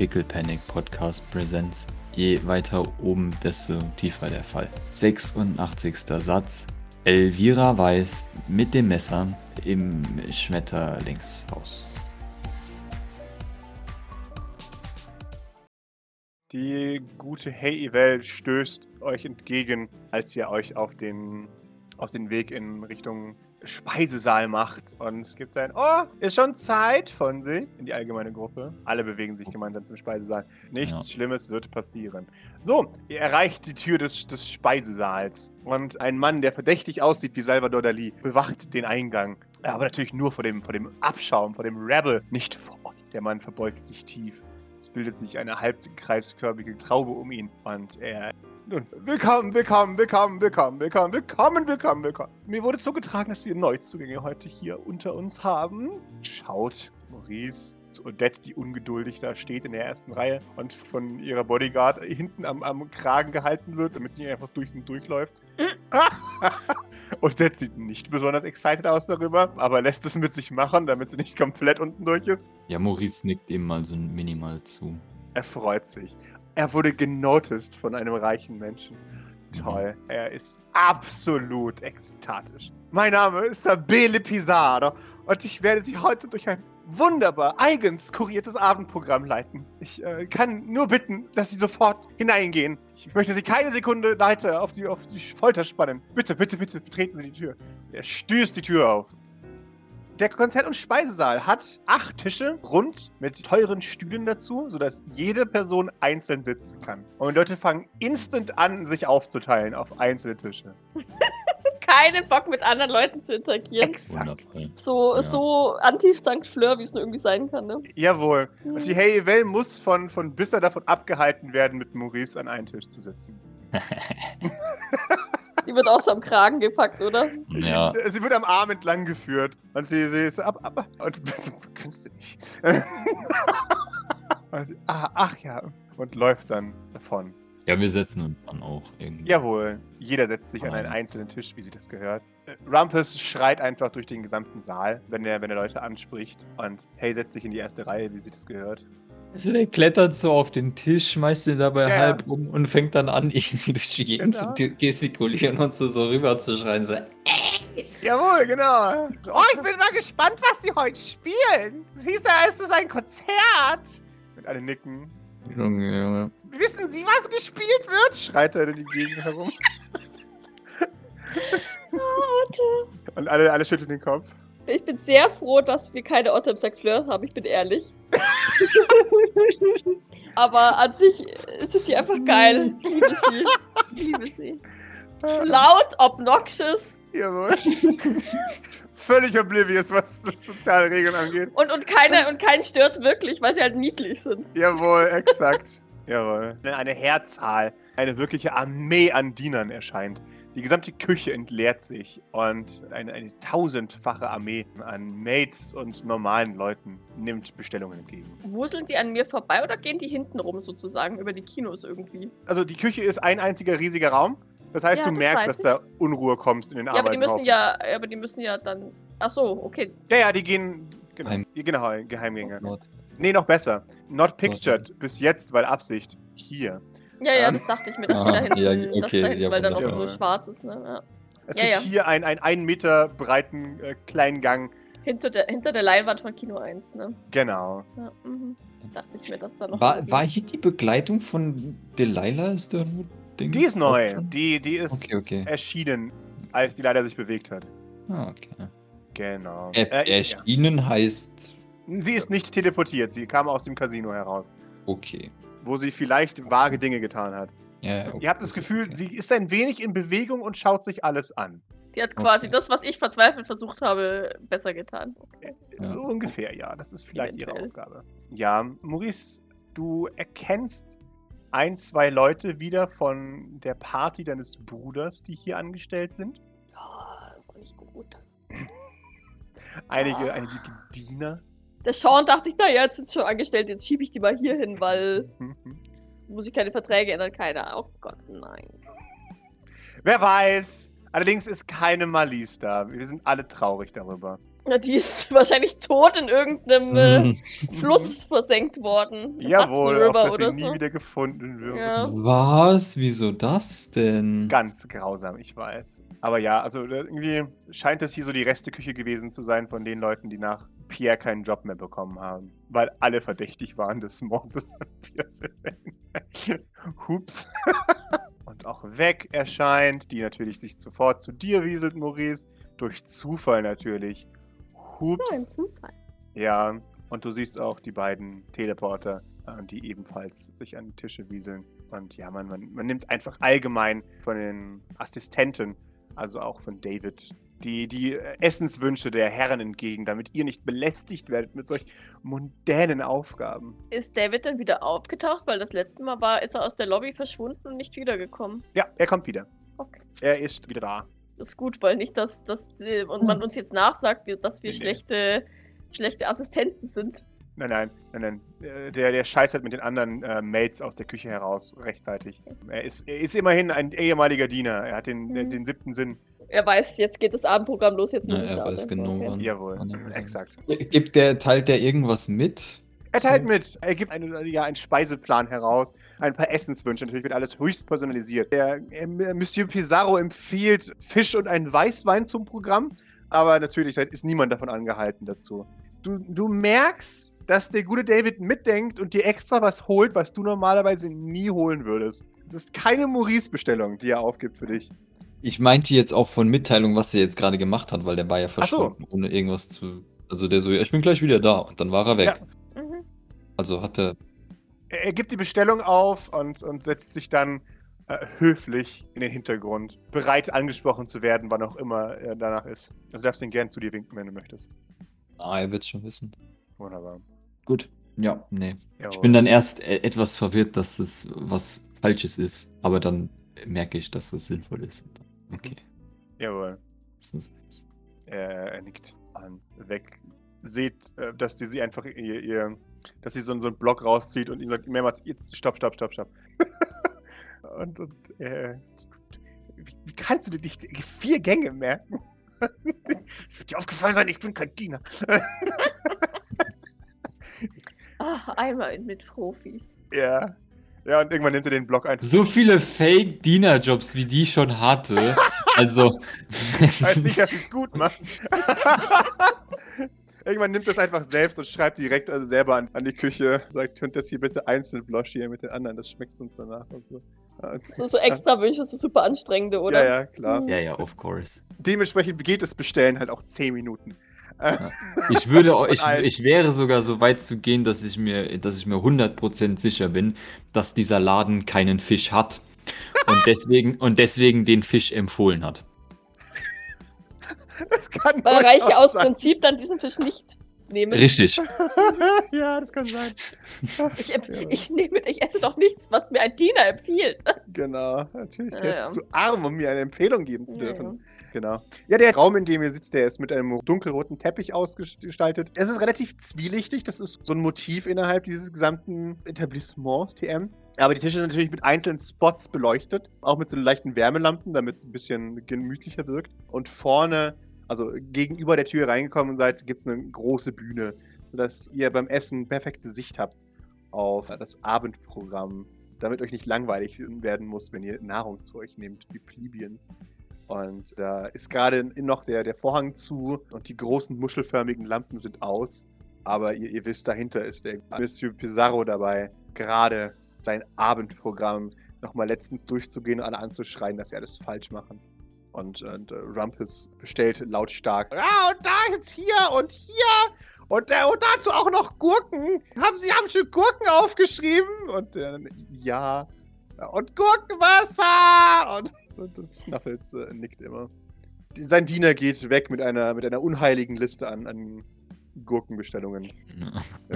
Pickle Panic Podcast Presents. Je weiter oben, desto tiefer der Fall. 86. Satz. Elvira Weiß mit dem Messer im Schmetterlingshaus. Die gute Hey Evel stößt euch entgegen, als ihr euch auf den, auf den Weg in Richtung Speisesaal macht und gibt ein Oh, ist schon Zeit von sich in die allgemeine Gruppe. Alle bewegen sich gemeinsam zum Speisesaal. Nichts Ja. Schlimmes wird passieren. So, ihr erreicht die Tür des, des Speisesaals und ein Mann, der verdächtig aussieht wie Salvador Dali, bewacht den Eingang. Aber natürlich nur vor dem, vor dem Abschaum, vor dem Rebel, nicht vor euch. Der Mann verbeugt sich tief. Es bildet sich eine halbkreiskörbige Traube um ihn und er nun, willkommen, willkommen, willkommen, willkommen, willkommen, willkommen, willkommen, willkommen. Mir wurde zugetragen, dass wir Neuzugänge heute hier unter uns haben. Schaut Maurice zu Odette, die ungeduldig da steht in der ersten Reihe und von ihrer Bodyguard hinten am, am Kragen gehalten wird, damit sie nicht einfach durch und durchläuft. und Odette sieht nicht besonders excited aus darüber, aber lässt es mit sich machen, damit sie nicht komplett unten durch ist. Ja, Maurice nickt ihm mal so minimal zu. Er freut sich. Er wurde genoticed von einem reichen Menschen. Toll. Er ist absolut ekstatisch. Mein Name ist der Bele Pizarro und ich werde Sie heute durch ein wunderbar eigens kuriertes Abendprogramm leiten. Ich äh, kann nur bitten, dass Sie sofort hineingehen. Ich möchte Sie keine Sekunde weiter auf die, auf die Folter spannen. Bitte, bitte, bitte, betreten Sie die Tür. Er stößt die Tür auf. Der Konzert- und Speisesaal hat acht Tische rund mit teuren Stühlen dazu, sodass jede Person einzeln sitzen kann. Und die Leute fangen instant an, sich aufzuteilen auf einzelne Tische. Keinen Bock mit anderen Leuten zu interagieren. Exakt. So, Ja. so anti-Sankt Fleur, wie es nur irgendwie sein kann, ne? Jawohl. Und die Hey Well muss von, von Bisser davon abgehalten werden, mit Maurice an einen Tisch zu sitzen. Die wird auch so am Kragen gepackt, oder? Ja, Sie wird am Arm entlang geführt. Und sie, sie ist ab, ab, und du kannst du nicht. und sie, ah, ach ja. Und läuft dann davon. ja, wir setzen uns dann auch irgendwie. Jawohl, jeder setzt sich an einen Ah. einzelnen Tisch, wie sie das gehört. Äh, Rumpus schreit einfach durch den gesamten Saal, wenn er, wenn er Leute anspricht. Und Hey setzt sich in die erste Reihe, wie sie das gehört. Also der klettert so auf den Tisch, schmeißt ihn dabei Ja, halb um und fängt dann an, irgendwie durch die Gegend Genau. zu gestikulieren und so, so rüber zu schreien. So, Jawohl, genau. Oh, ich bin mal gespannt, was die heute spielen. Es hieß ja, es ist ein Konzert. Und alle nicken. Junge, Junge. Wissen Sie, was gespielt wird? Schreit er in die Gegend herum. Und alle, alle schütteln den Kopf. Ich bin sehr froh, dass wir keine Otter im Sankt Fleur haben, ich bin ehrlich. Aber an sich sind die einfach geil. Ich liebe sie. Ich liebe sie. Laut, obnoxious Jawohl. Völlig oblivious, was das soziale Regeln angeht. und, und, keine, und keinen stört's wirklich, weil sie halt niedlich sind. Jawohl, exakt. Jawohl. Eine Heerzahl, eine wirkliche Armee an Dienern erscheint. Die gesamte Küche entleert sich und eine, eine tausendfache Armee an Maids und normalen Leuten nimmt Bestellungen entgegen. Wuseln die an mir vorbei oder gehen die hinten rum sozusagen über die Kinos irgendwie? Also die Küche ist ein einziger riesiger Raum. Das heißt, Ja, du das merkst, dass da Unruhe kommst in den Ja, aber die müssen ja, aber die müssen ja dann. Ach so, okay. Ja, ja, die gehen. Genau, Geheim- genau Geheimgänge. Not. Nee, noch besser. Not pictured. Bis jetzt, weil Absicht. Hier. Ja, ja, Ähm. das dachte ich mir, dass die Ah, da hinten, ja, dass okay, da hinten ja, weil da noch so schwarz ist, ne? Ja. Es Ja, gibt ja. hier einen, einen einen Meter breiten äh, kleinen Gang. Hinter, der, hinter der Leinwand von Kino 1, ne? Genau. Ja, mhm. Dachte ich mir, dass da noch. War, war hier die Begleitung von Delilah? Ist da nur Ding? Die ist neu. Die, die ist Okay, okay. erschienen, als die leider sich bewegt hat. Ah, okay. Genau. Er, Äh, ja. erschienen heißt. Sie ist nicht teleportiert. Sie kam aus dem Casino heraus, Okay. Wo sie vielleicht vage Dinge getan hat. Ja, okay. Ihr habt das Gefühl, okay. sie ist ein wenig in Bewegung und schaut sich alles an. Die hat quasi Okay. das, was ich verzweifelt versucht habe, besser getan. Ja. Ungefähr, ja. Das ist vielleicht ihre Eventuell. Aufgabe. Ja, Maurice, du erkennst ein, zwei Leute wieder von der Party deines Bruders, die hier angestellt sind. Oh, das ist auch nicht gut. Einige, Ah. einige Diener. Der Sean dachte sich, naja, jetzt sind sie schon angestellt, jetzt schiebe ich die mal hier hin, weil muss ich keine Verträge ändern, keiner. Oh Gott, nein. Wer weiß. Allerdings ist keine Malice da. Wir sind alle traurig darüber. Na, die ist wahrscheinlich tot in irgendeinem äh, Mhm. Fluss versenkt worden. Jawohl, River dass sie oder nie so. wieder gefunden wird. Ja. Was? Wieso das denn? Ganz grausam, ich weiß. Aber ja, also äh, irgendwie scheint es hier so die Resteküche gewesen zu sein von den Leuten, die nach Pierre keinen Job mehr bekommen haben. Weil alle verdächtig waren des Mordes an Pierre Sylvain. Hups. Und auch weg erscheint, die natürlich sich sofort zu dir wieselt, Maurice. Durch Zufall natürlich. Nur ein Hups. Zufall. Ja, und du siehst auch die beiden Teleporter, äh, die ebenfalls sich an die Tische wieseln. Und ja, man, man, man nimmt einfach allgemein von den Assistenten, also auch von David, die, die Essenswünsche der Herren entgegen, damit ihr nicht belästigt werdet mit solch mundänen Aufgaben. Ist David dann wieder aufgetaucht? Weil das letzte Mal war, ist er aus der Lobby verschwunden und nicht wiedergekommen. Ja, er kommt wieder. Okay. Er ist wieder da. Das ist gut, weil nicht, dass, dass äh, und man uns jetzt nachsagt, dass wir Nee, nee. schlechte, schlechte Assistenten sind. Nein, nein, nein, nein. Äh, Der, der scheißert mit den anderen äh, Mates aus der Küche heraus rechtzeitig. Er ist, er ist immerhin ein ehemaliger Diener. Er hat den, Mhm. den siebten Sinn. Er weiß, jetzt geht das Abendprogramm los, jetzt muss Ja, ich er da weiß sein. genau, Okay. wann. Jawohl, Wann er exakt. Gibt der, teilt der irgendwas mit? Er teilt mit. Er gibt eine, ja, einen Speiseplan heraus. Ein paar Essenswünsche. Natürlich wird alles höchst personalisiert. Der, äh, Monsieur Pizarro empfiehlt Fisch und einen Weißwein zum Programm. Aber natürlich ist niemand davon angehalten dazu. Du, du merkst, dass der gute David mitdenkt und dir extra was holt, was du normalerweise nie holen würdest. Es ist keine Maurice-Bestellung, die er aufgibt für dich. Ich meinte jetzt auch von Mitteilung, was er jetzt gerade gemacht hat, weil der war ja so. verschwunden, ohne irgendwas zu. Also der so, ja, ich bin gleich wieder da und dann war er weg. Ja. Mhm. Also hat er. Er, gibt die Bestellung auf und, und setzt sich dann äh, höflich in den Hintergrund, bereit angesprochen zu werden, wann auch immer er danach ist. Also darfst ihn gern zu dir winken, wenn du möchtest. Ah, er wird's schon wissen. Wunderbar. Gut. Ja, nee. Ich Jawohl. bin dann erst äh, etwas verwirrt, dass das was Falsches ist, aber dann merke ich, dass das sinnvoll ist. Okay. Jawohl. Das ist nice. Er, er nickt an. Weg. Seht, äh, dass sie, sie einfach ihr, ihr dass sie so, so einen Block rauszieht und ihm sagt mehrmals, jetzt stopp, stopp, stopp, stopp. und und äh, wie, wie kannst du dir nicht vier Gänge merken? Es wird dir aufgefallen sein, ich bin kein Diener. Ah, einmal mit Profis. Ja. Ja, und irgendwann nimmt er den Block einfach. So viele Fake-Diener-Jobs, wie die schon hatte. Also. Heißt nicht, dass sie es gut machen. irgendwann nimmt er es einfach selbst und schreibt direkt also selber an, an die Küche. Sagt, könnt das hier bitte einzeln bloschieren mit den anderen, das schmeckt uns danach und so. Ja, es So, so extra Wünsche, so super anstrengende, oder? Ja, ja, klar. Mhm. ja, ja, of course. Dementsprechend geht das Bestellen halt auch 10 Minuten. Ich würde, ich, ich wäre sogar so weit zu gehen, dass ich mir, dass ich mir 100% sicher bin, dass dieser Laden keinen Fisch hat. Und deswegen, und deswegen den Fisch empfohlen hat. das kann Weil Reiche aus sein. Prinzip dann diesen Fisch nicht nehmen. Richtig. ja, das kann sein. Ich, empf- Ja. ich nehme, ich esse doch nichts, was mir ein Diener empfiehlt. Genau, natürlich. Der Ja, ist ja. zu arm, um mir eine Empfehlung geben zu Ja, dürfen. Genau. Ja, der Raum, in dem ihr sitzt, der ist mit einem dunkelroten Teppich ausgestaltet. Es ist relativ zwielichtig. Das ist so ein Motiv innerhalb dieses gesamten Etablissements TM. Aber die Tische sind natürlich mit einzelnen Spots beleuchtet. Auch mit so leichten Wärmelampen, damit es ein bisschen gemütlicher wirkt. Und vorne, also gegenüber der Tür reingekommen seid, gibt es eine große Bühne, sodass ihr beim Essen perfekte Sicht habt auf das Abendprogramm damit euch nicht langweilig werden muss, wenn ihr Nahrung zu euch nehmt, wie Plebeians. Und da ist gerade noch der, der Vorhang zu und die großen muschelförmigen Lampen sind aus. Aber ihr, ihr wisst, dahinter ist der Monsieur Pizarro dabei, gerade sein Abendprogramm nochmal letztens durchzugehen und alle anzuschreien, dass sie alles falsch machen. Und, und äh, Rumpus bestellt lautstark. Ja, und da jetzt hier und hier und, äh, und dazu auch noch Gurken. Haben Sie haben schon Gurken aufgeschrieben? Und äh, ja. Und Gurkenwasser! Und, und das Snuffles äh, nickt immer. Sein Diener geht weg mit einer, mit einer unheiligen Liste an, an Gurkenbestellungen.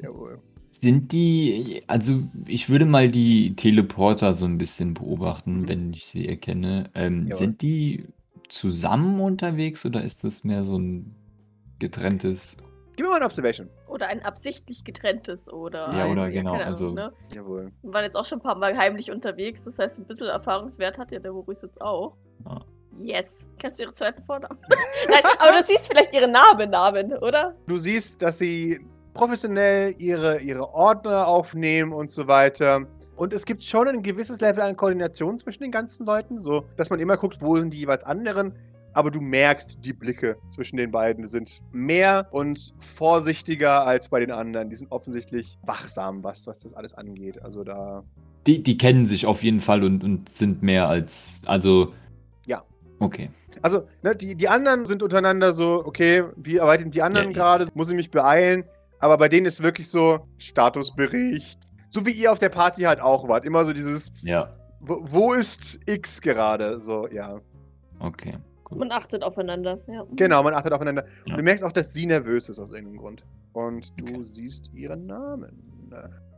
Jawohl. Sind die, also ich würde mal die Teleporter so ein bisschen beobachten, Mhm. wenn ich sie erkenne. Ähm, Jawohl. sind die zusammen unterwegs oder ist das mehr so ein getrenntes? Gib mir mal eine Observation. Oder ein absichtlich getrenntes oder. Ja, ein, oder genau, keine also- ne? Jawohl. Wir waren jetzt auch schon ein paar Mal heimlich unterwegs, das heißt, ein bisschen Erfahrungswert hat ja der Maurice jetzt auch. Ja. Yes. Kannst du ihre zweiten Vornamen? Nein, aber du siehst vielleicht ihre Namen, Namen, oder? Du siehst, dass sie professionell ihre, ihre Ordner aufnehmen und so weiter. Und es gibt schon ein gewisses Level an Koordination zwischen den ganzen Leuten, so dass man immer guckt, wo sind die jeweils anderen. Aber du merkst, die Blicke zwischen den beiden sind mehr und vorsichtiger als bei den anderen. Die sind offensichtlich wachsam, was, was das alles angeht. Also da. Die, die kennen sich auf jeden Fall und, und sind mehr als. Also. Ja. Okay. Also, ne, die, die anderen sind untereinander so, okay, wie arbeiten die anderen Ja, gerade? Muss ich mich beeilen? Aber bei denen ist wirklich so Statusbericht. So wie ihr auf der Party halt auch wart. Immer so dieses, Ja. wo, wo ist X gerade? So, ja. Okay. Gut. Man achtet aufeinander. Ja. Genau, man achtet aufeinander. Ja. Und du merkst auch, dass sie nervös ist aus irgendeinem Grund. Und du Okay. siehst ihren Namen.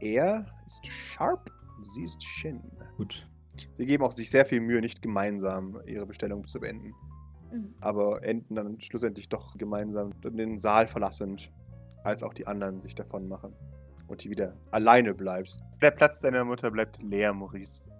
Er ist Sharp, sie ist Shin. Gut. Sie geben auch sich sehr viel Mühe, nicht gemeinsam ihre Bestellung zu beenden. Mhm. aber enden dann schlussendlich doch gemeinsam den Saal verlassend, als auch die anderen sich davon machen und die wieder alleine bleibst. Der Platz deiner Mutter bleibt leer, Maurice.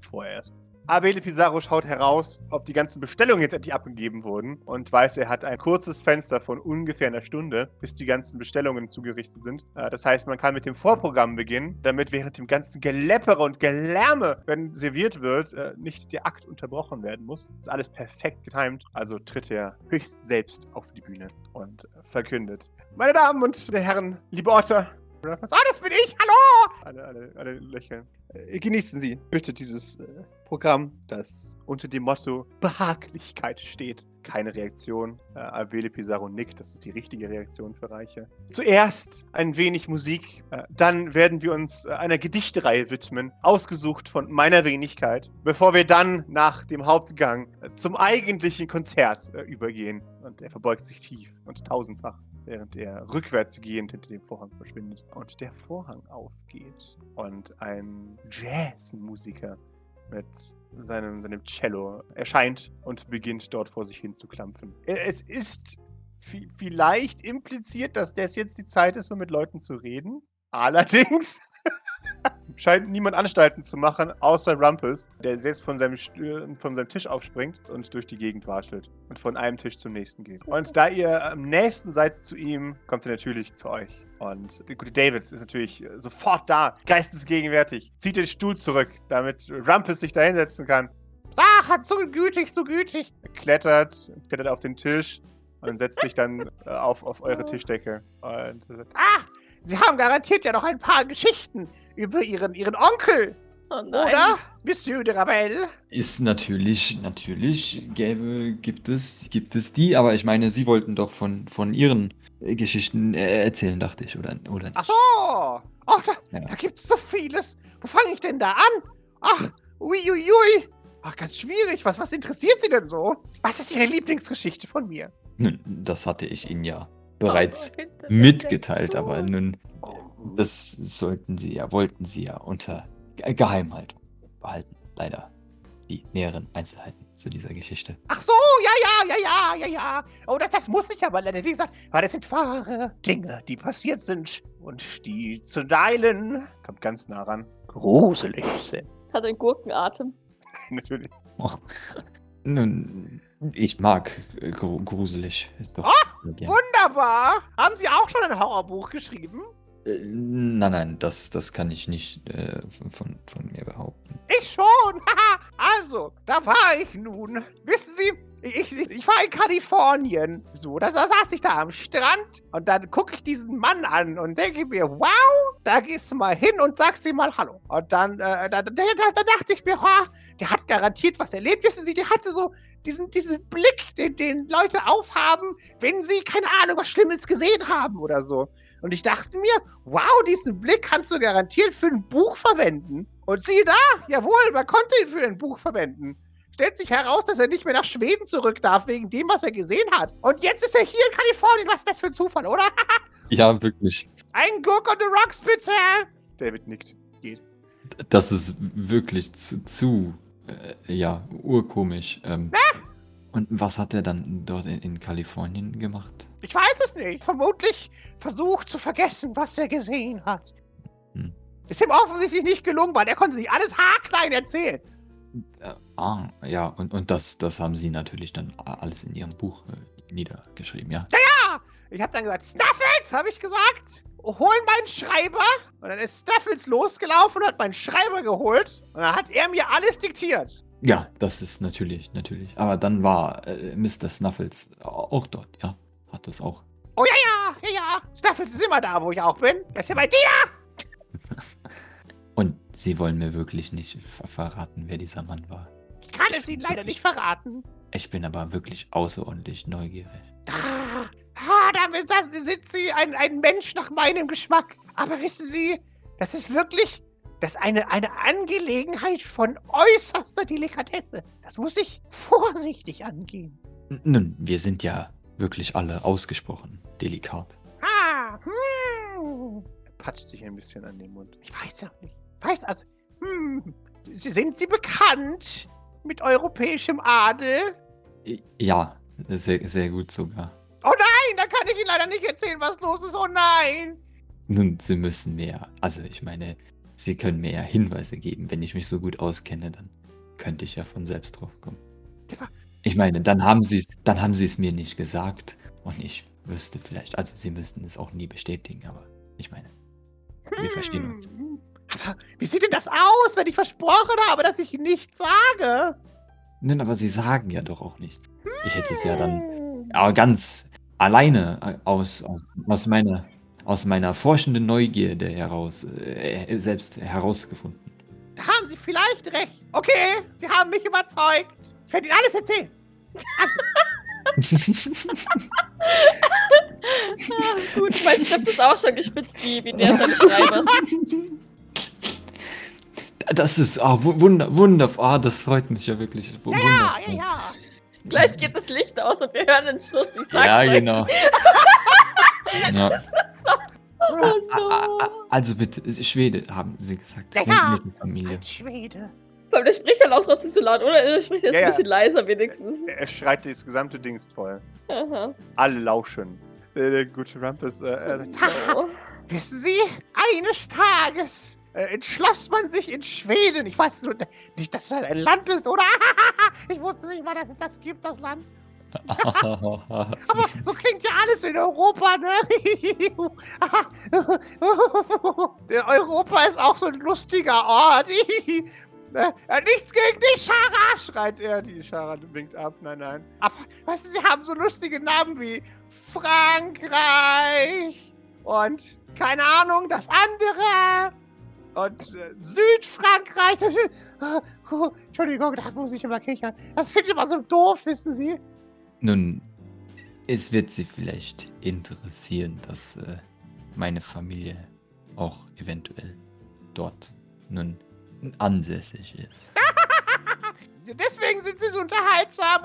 Vorerst. Abele Pizarro schaut heraus, ob die ganzen Bestellungen jetzt endlich abgegeben wurden und weiß, er hat ein kurzes Fenster von ungefähr einer Stunde, bis die ganzen Bestellungen zugerichtet sind. Äh, Das heißt, man kann mit dem Vorprogramm beginnen, damit während dem ganzen Geleppere und Gelärme, wenn serviert wird, äh, nicht der Akt unterbrochen werden muss. Ist alles perfekt getimt. Also tritt er höchst selbst auf die Bühne und äh, verkündet. Meine Damen und Herren, liebe Otter, Ah, das bin ich, hallo! Alle, alle, alle lächeln. Äh, genießen Sie bitte dieses äh, Programm, das unter dem Motto Behaglichkeit steht. Keine Reaktion. Äh, Avele Pizarro nickt, das ist die richtige Reaktion für Reiche. Zuerst ein wenig Musik, äh, dann werden wir uns äh, einer Gedichtereihe widmen, ausgesucht von meiner Wenigkeit, bevor wir dann nach dem Hauptgang äh, zum eigentlichen Konzert äh, übergehen. Und er verbeugt sich tief und tausendfach während er rückwärts gehend hinter dem Vorhang verschwindet. Und der Vorhang aufgeht und ein Jazzmusiker mit seinem, seinem Cello erscheint und beginnt dort vor sich hin zu klampfen. Äh, Es ist vi- vielleicht impliziert, dass das jetzt die Zeit ist, um mit Leuten zu reden. Allerdings scheint niemand Anstalten zu machen, außer Rumpus, der jetzt von seinem, von seinem Tisch aufspringt und durch die Gegend watschelt und von einem Tisch zum nächsten geht. Und da ihr am nächsten seid zu ihm, kommt er natürlich zu euch. Und der gute David ist natürlich sofort geistesgegenwärtig, zieht den Stuhl zurück, damit Rumpus sich da hinsetzen kann. Ach, so gütig, so gütig. Er klettert, klettert auf den Tisch und setzt sich dann äh, auf, auf eure Tischdecke. Und sagt, ah, Sie haben garantiert ja noch ein paar Geschichten über Ihren, Ihren Onkel, Oh oder? Monsieur de Rabel. Ist natürlich, natürlich gäbe, gibt es, gibt es die, aber ich meine, Sie wollten doch von, von Ihren äh, Geschichten äh, erzählen, dachte ich, oder, oder nicht? Ach so. Ach, da, Ja. da gibt's so vieles. Wo fange ich denn da an? Ach, uiuiui. Ach, ganz schwierig. Was, was interessiert Sie denn so? Was ist Ihre Lieblingsgeschichte von mir? Nun, das hatte ich Ihnen ja bereits Oh, mitgeteilt, aber nun, das sollten Sie ja, wollten Sie ja unter Ge- Geheimhaltung behalten. Leider die näheren Einzelheiten zu dieser Geschichte. Ach so, ja, ja, ja, ja, ja, ja. Oh, das, das muss ich aber leider. Wie gesagt, weil das sind wahre Dinge, die passiert sind und die zu teilen, kommt ganz nah ran, gruselig sind. Hat einen Gurkenatem. Natürlich. Nun, ich mag äh, gru gruselig. Doch, gern. Wunderbar. Haben Sie auch schon ein Horrorbuch geschrieben? Äh, nein, nein, das, das kann ich nicht äh, von, von, von mir behaupten. Ich schon. haha. also, da war ich nun. Wissen Sie, ich, ich, ich war in Kalifornien. So, da, da saß ich da am Strand und dann gucke ich diesen Mann an und denke mir, wow, da gehst du mal hin und sagst ihm mal Hallo. Und dann, äh, da, da, da, da dachte ich mir, wow, der hat garantiert was erlebt. Wissen Sie, der hatte so diesen, diesen Blick, den, den Leute aufhaben, wenn sie, keine Ahnung, was Schlimmes gesehen haben oder so. Und ich dachte mir, wow, diesen Blick kannst du garantiert für ein Buch verwenden. Und siehe da, jawohl, man konnte ihn für ein Buch verwenden. Stellt sich heraus, dass er nicht mehr nach Schweden zurück darf, wegen dem, was er gesehen hat. Und jetzt ist er hier in Kalifornien. Was ist das für ein Zufall, oder? Ja, wirklich. ein Gurk on the Rocks, bitte. David nickt. Geht. Das ist wirklich zu, zu äh, ja, urkomisch. Ähm, und was hat er dann dort in, in Kalifornien gemacht? Ich weiß es nicht. Vermutlich versucht zu vergessen, was er gesehen hat. Hm. Ist ihm offensichtlich nicht gelungen, weil er konnte sich alles haarklein erzählen. Äh, ah, ja, und, und das, das haben sie natürlich dann alles in ihrem Buch äh, niedergeschrieben, ja. Ich habe dann gesagt, Snuffles, habe ich gesagt. Hol meinen Schreiber. Und dann ist Snuffles losgelaufen und hat meinen Schreiber geholt. Und dann hat er mir alles diktiert. Ja, das ist natürlich, natürlich. Aber dann war äh, Mr. Snuffles auch dort, ja. Hat das auch. Oh ja, ja, ja, ja. Snuffles ist immer da, wo ich auch bin. Das ist ja bei dir. Sie wollen mir wirklich nicht ver verraten, wer dieser Mann war. Ich kann es Ihnen leider nicht verraten. Ich bin aber wirklich außerordentlich neugierig. Ah, ah da, da sind Sie ein, ein Mensch nach meinem Geschmack. Aber wissen Sie, das ist wirklich das ist eine, eine Angelegenheit von äußerster Delikatesse. Das muss ich vorsichtig angehen. Nun, wir sind ja wirklich alle ausgesprochen delikat. Ah, hm. Er patscht sich ein bisschen an den Mund. Ich weiß ja nicht. Weiß also, hm. Sind Sie bekannt mit europäischem Adel? Ja, sehr, sehr gut sogar. Oh nein, da kann ich Ihnen leider nicht erzählen, was los ist. Oh nein. Nun, Sie müssen mir, also ich meine, Sie können mir ja Hinweise geben. Wenn ich mich so gut auskenne, dann könnte ich ja von selbst drauf kommen. Ich meine, dann haben Sie dann haben Sie es mir nicht gesagt und ich wüsste vielleicht, also Sie müssten es auch nie bestätigen, aber ich meine, wir verstehen uns. Hm. Wie sieht denn das aus, wenn ich versprochen habe, dass ich nichts sage? Nein, aber Sie sagen ja doch auch nichts. Ich hätte es ja dann aber ganz alleine äh, aus, aus, aus meiner aus meiner forschenden Neugierde heraus äh, selbst herausgefunden. Da haben Sie vielleicht recht. Okay, Sie haben mich überzeugt. Ich werde Ihnen alles erzählen. ah, gut, mein Schritt ist auch schon gespitzt wie, wie der seines Schreibers. Das ist oh, wunder, wundervoll. Oh, das freut mich ja wirklich. Ja, ja, ja, ja. Gleich geht das Licht aus und wir hören den Schuss. Ich sag's ja, euch. genau. ja. Das ist so. Oh no. Also bitte, Schwede, haben sie gesagt. Ja, ja. Familie. Ein Schwede. Aber der spricht dann auch trotzdem so laut, oder? Er spricht jetzt Ja, ein ja. bisschen leiser wenigstens. Er schreit das gesamte Dings voll. Aha. Alle lauschen. Der, der gute Rumpus äh, sagt, "Ha, Oh. Wissen Sie, eines Tages äh, entschloss man sich in Schweden. Ich weiß nur nicht, dass es ein Land ist, oder? ich wusste nicht mal, dass es das gibt, das Land. Aber so klingt ja alles in Europa, ne? Der Europa ist auch so ein lustiger Ort. Ne? Äh, Nichts gegen dich, Schara, schreit er. Die Schara winkt ab. Nein, nein. Aber, weißt du, sie haben so lustige Namen wie Frankreich und, keine Ahnung, das andere. Und äh, Südfrankreich. Huh, Entschuldigung, da muss ich immer kichern. Das finde ich immer so doof, wissen Sie? Nun, es wird Sie vielleicht interessieren, dass äh, meine Familie auch eventuell dort nun ansässig ist. Deswegen sind sie so unterhaltsam.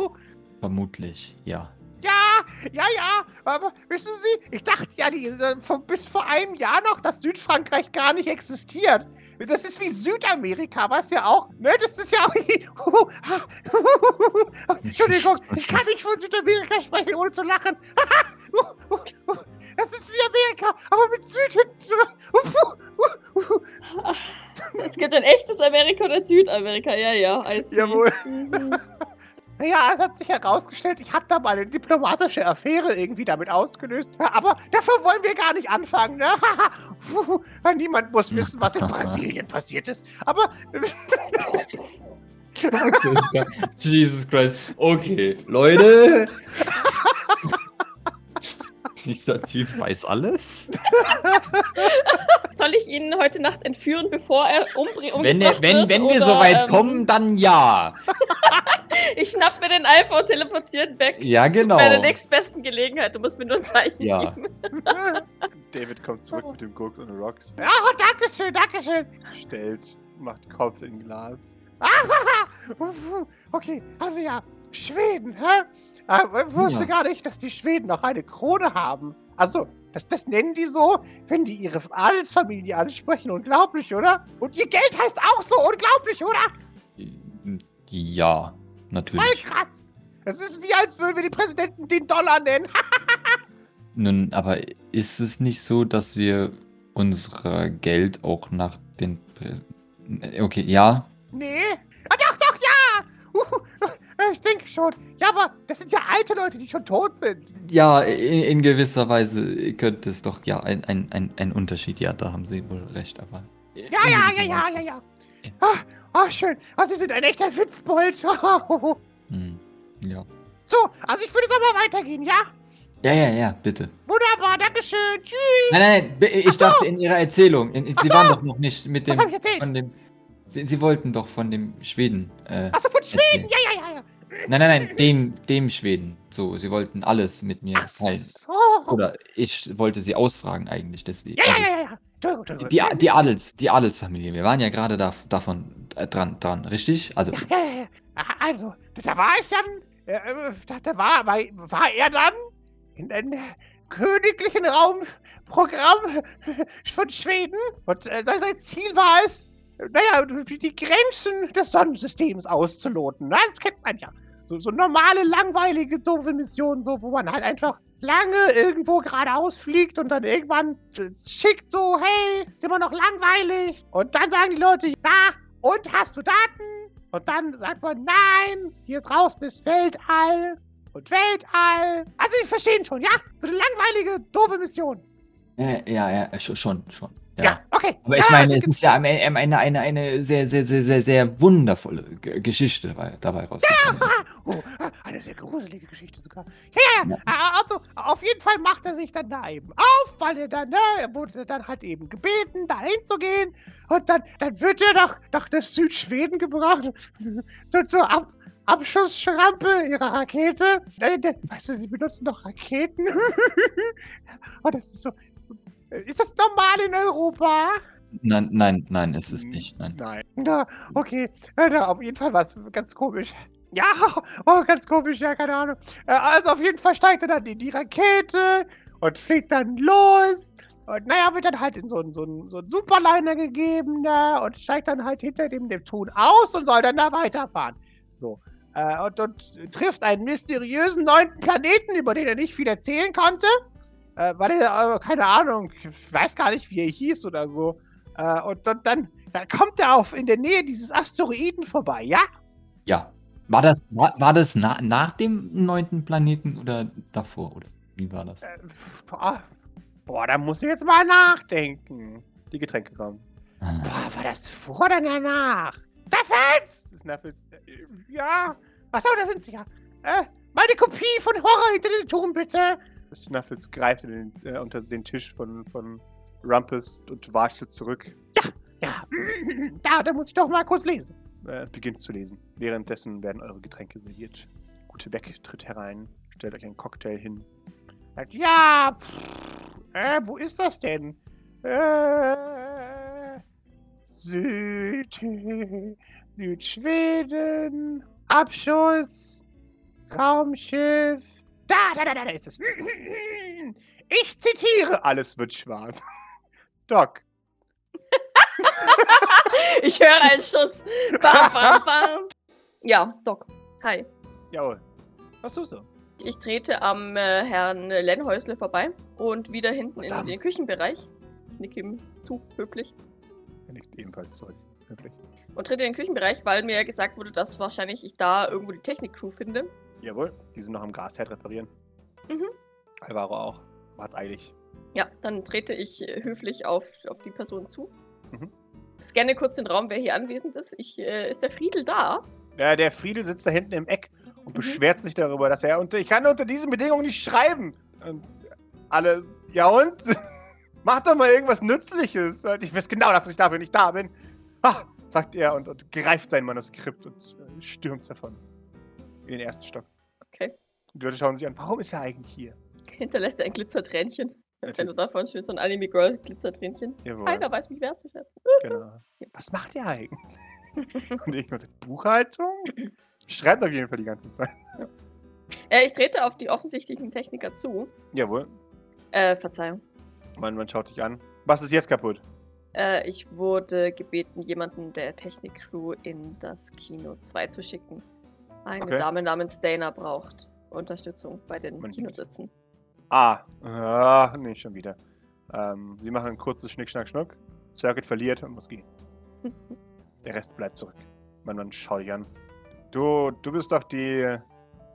Vermutlich, ja. Ja, ja, ja. Aber wissen Sie, ich dachte ja die, äh, von, bis vor einem Jahr noch, dass Südfrankreich gar nicht existiert. Das ist wie Südamerika, weißt du ja auch? Ne, das ist ja auch. Entschuldigung, ich kann nicht von Südamerika sprechen, ohne zu lachen. Das ist wie Amerika, aber mit Süd. Es gibt ein echtes Amerika und ein Südamerika, ja, ja. I see. Jawohl. Naja, es hat sich herausgestellt, ich habe da mal eine diplomatische Affäre irgendwie damit ausgelöst. Aber dafür wollen wir gar nicht anfangen, ne? Niemand muss wissen, was in Brasilien passiert ist. Aber Jesus Christ. Okay, Leute. Dieser Typ weiß alles. Soll ich ihn heute Nacht entführen, bevor er umbringt? Wenn, er, wenn, wenn wir so weit kommen, dann ja. Ich schnapp mir den Alpha und teleportieren weg. Ja, genau. Bei der nächstbesten Gelegenheit. Du musst mir nur ein Zeichen Ja. geben. David kommt zurück mit dem Gurk und Rocks. Ja, danke schön, danke schön. Stellt, macht Kopf in Glas. Okay, also ja, Schweden, hä? Aber ich wusste Ja. gar nicht, dass die Schweden noch eine Krone haben. Also, das, das nennen die so, wenn die ihre Adelsfamilie ansprechen. Unglaublich, oder? Und ihr Geld heißt auch so unglaublich, oder? Ja, Voll natürlich. krass. Das ist wie, als würden wir die Präsidenten den Dollar nennen. Nun, aber ist es nicht so, dass wir unser Geld auch nach den. Prä- Okay, ja. Nee. Ah, ich denke schon. Ja, aber das sind ja alte Leute, die schon tot sind. Ja, in, in gewisser Weise könnte es doch ja ein, ein, ein, ein Unterschied. Ja, da haben Sie wohl recht, aber. Ja, ja, ja, ja, ja, ja. Ah, ah, schön. Ah, Sie sind ein echter Witzbold. Hm, ja. so, also ich würde es aber weitergehen, ja? Ja, ja, ja, bitte. Wunderbar, Dankeschön. Tschüss. Nein, nein, nein, ich so. dachte in Ihrer Erzählung. In, Sie so. waren doch noch nicht mit dem. Was hab ich erzählt? Dem Sie, Sie wollten doch von dem Schweden. Äh, Achso, von Schweden. erzählen. Ja, ja, ja, ja. Nein, nein, nein, dem, dem Schweden. So, Sie wollten alles mit mir Ach teilen. so. Oder ich wollte Sie ausfragen eigentlich deswegen. Ja, ja, Also, ja, ja. Entschuldigung, Entschuldigung. Die, die, Adels, die Adelsfamilie. Wir waren ja gerade da, davon äh, dran, dran, richtig? Also, Ja, ja, ja. Aha, Also, da war ich dann, äh, da, da war, war, war er dann in einem königlichen Raumprogramm von Schweden und äh, sein Ziel war es, naja, die Grenzen des Sonnensystems auszuloten. Na, Das kennt man ja. So, so normale, langweilige, doofe Missionen, so, wo man halt einfach lange irgendwo geradeaus fliegt und dann irgendwann äh, schickt so, hey, ist immer noch langweilig. Und dann sagen die Leute, na, und hast du Daten? Und dann sagt man, nein, hier draußen ist Weltall und Weltall. Also, Sie verstehen schon, ja? So eine langweilige, doofe Mission. äh, ja, ja, schon, schon. Ja, Ja. okay. Aber ich ja, meine, es ist ja am Ende eine, eine sehr, sehr, sehr, sehr, sehr wundervolle G Geschichte dabei, dabei rausgekommen. Oh, eine sehr gruselige Geschichte sogar. Ja, ja, ja. Also, auf jeden Fall macht er sich dann da eben auf, weil er dann, ne, er wurde dann halt eben gebeten, da hinzugehen. Und dann, dann wird er nach, nach das Südschweden gebracht. so zur Ab Abschussschrampe ihrer Rakete. Äh, Weißt du, sie benutzen doch Raketen. Und das ist so. Ist das normal in Europa? Nein, nein, nein, es ist nicht. Nein. Nein. Na, okay. Na, auf jeden Fall war es ganz komisch. Ja, oh, ganz komisch, ja, keine Ahnung. Äh, Also auf jeden Fall steigt er dann in die Rakete und fliegt dann los. Und naja, wird dann halt in so einen, so einen, so einen Superliner gegeben, ne? Und steigt dann halt hinter dem Neptun aus und soll dann da weiterfahren. So. Äh, und, und trifft einen mysteriösen neunten Planeten, über den er nicht viel erzählen konnte. Äh, weil er, äh, keine Ahnung, ich weiß gar nicht, wie er hieß oder so. Äh, und, und dann, dann kommt er auf in der Nähe dieses Asteroiden vorbei, ja? Ja. War das, war, war das na, nach dem neunten Planeten oder davor? Oder wie war das? Äh, boah, boah, da muss ich jetzt mal nachdenken. Die Getränke kommen. Ah. Boah, war das vor oder danach? Snuffles! Snuffles, äh, ja. Achso, da sind sie ja. Äh, meine Kopie von Horror hinter den Turm, bitte. Snuffles greift den, äh, unter den Tisch von, von Rumpus und watschelt zurück. Ja, ja. Da, da muss ich doch mal kurz lesen. Äh, beginnt zu lesen. Währenddessen werden eure Getränke serviert. Gute Beck tritt herein, stellt euch einen Cocktail hin. Ja, pff, äh, wo ist das denn? Äh, Süd, Südschweden, Abschuss, Raumschiff. Da, da, da, da, da ist es. Ich zitiere, alles wird schwarz. Doc. Ich höre einen Schuss. Bam, bam, bam. Ja, Doc. Hi. Jawohl. Was tust du? Ich trete am äh, Herrn Lenhäusle vorbei und wieder hinten in Verdammt. den Küchenbereich. Ich nicke ihm zu, höflich. Er nickt ebenfalls zurück. Höflich. Und trete in den Küchenbereich, weil mir gesagt wurde, dass wahrscheinlich ich da irgendwo die Technik-Crew finde. Jawohl. Die sind noch am Gasherd reparieren. Mhm. Alvaro auch. War's eilig. Ja, dann trete ich höflich auf, auf die Person zu. Mhm. Scanne kurz den Raum, wer hier anwesend ist. Ich, äh, ist der Friedel da? Ja, der Friedel sitzt da hinten im Eck und Mhm. beschwert sich darüber, dass er unter. Ich kann unter diesen Bedingungen nicht schreiben. Und alle. Ja und? Mach doch mal irgendwas Nützliches. Ich weiß genau, dass ich dafür nicht da bin. Ah, sagt er und, und greift sein Manuskript und äh, stürmt davon. In den ersten Stock. Okay. Die Leute schauen sich an, warum ist er eigentlich hier? Hinterlässt er ein Glitzertränchen. Wenn du davon stehst, so ein Anime-Girl-Glitzertränchen. Keiner weiß mich wertzuschätzen. genau. Was macht er eigentlich? und ich muss Buchhaltung? Schreibt auf jeden Fall die ganze Zeit. Äh, ich trete auf die offensichtlichen Techniker zu. Jawohl. Äh, Verzeihung. Man, man schaut dich an. Was ist jetzt kaputt? Äh, ich wurde gebeten, jemanden der Technik-Crew in das Kino 2 zu schicken. Eine Okay. Dame namens Dana braucht Unterstützung bei den Man- Kinositzen. Ah, ah nee, schon wieder. Ähm, sie machen ein kurzes Schnick, Schnack, Schnuck. Circuit verliert und muss gehen. Der Rest bleibt zurück. Man, man schaut dich an. Du, du bist doch die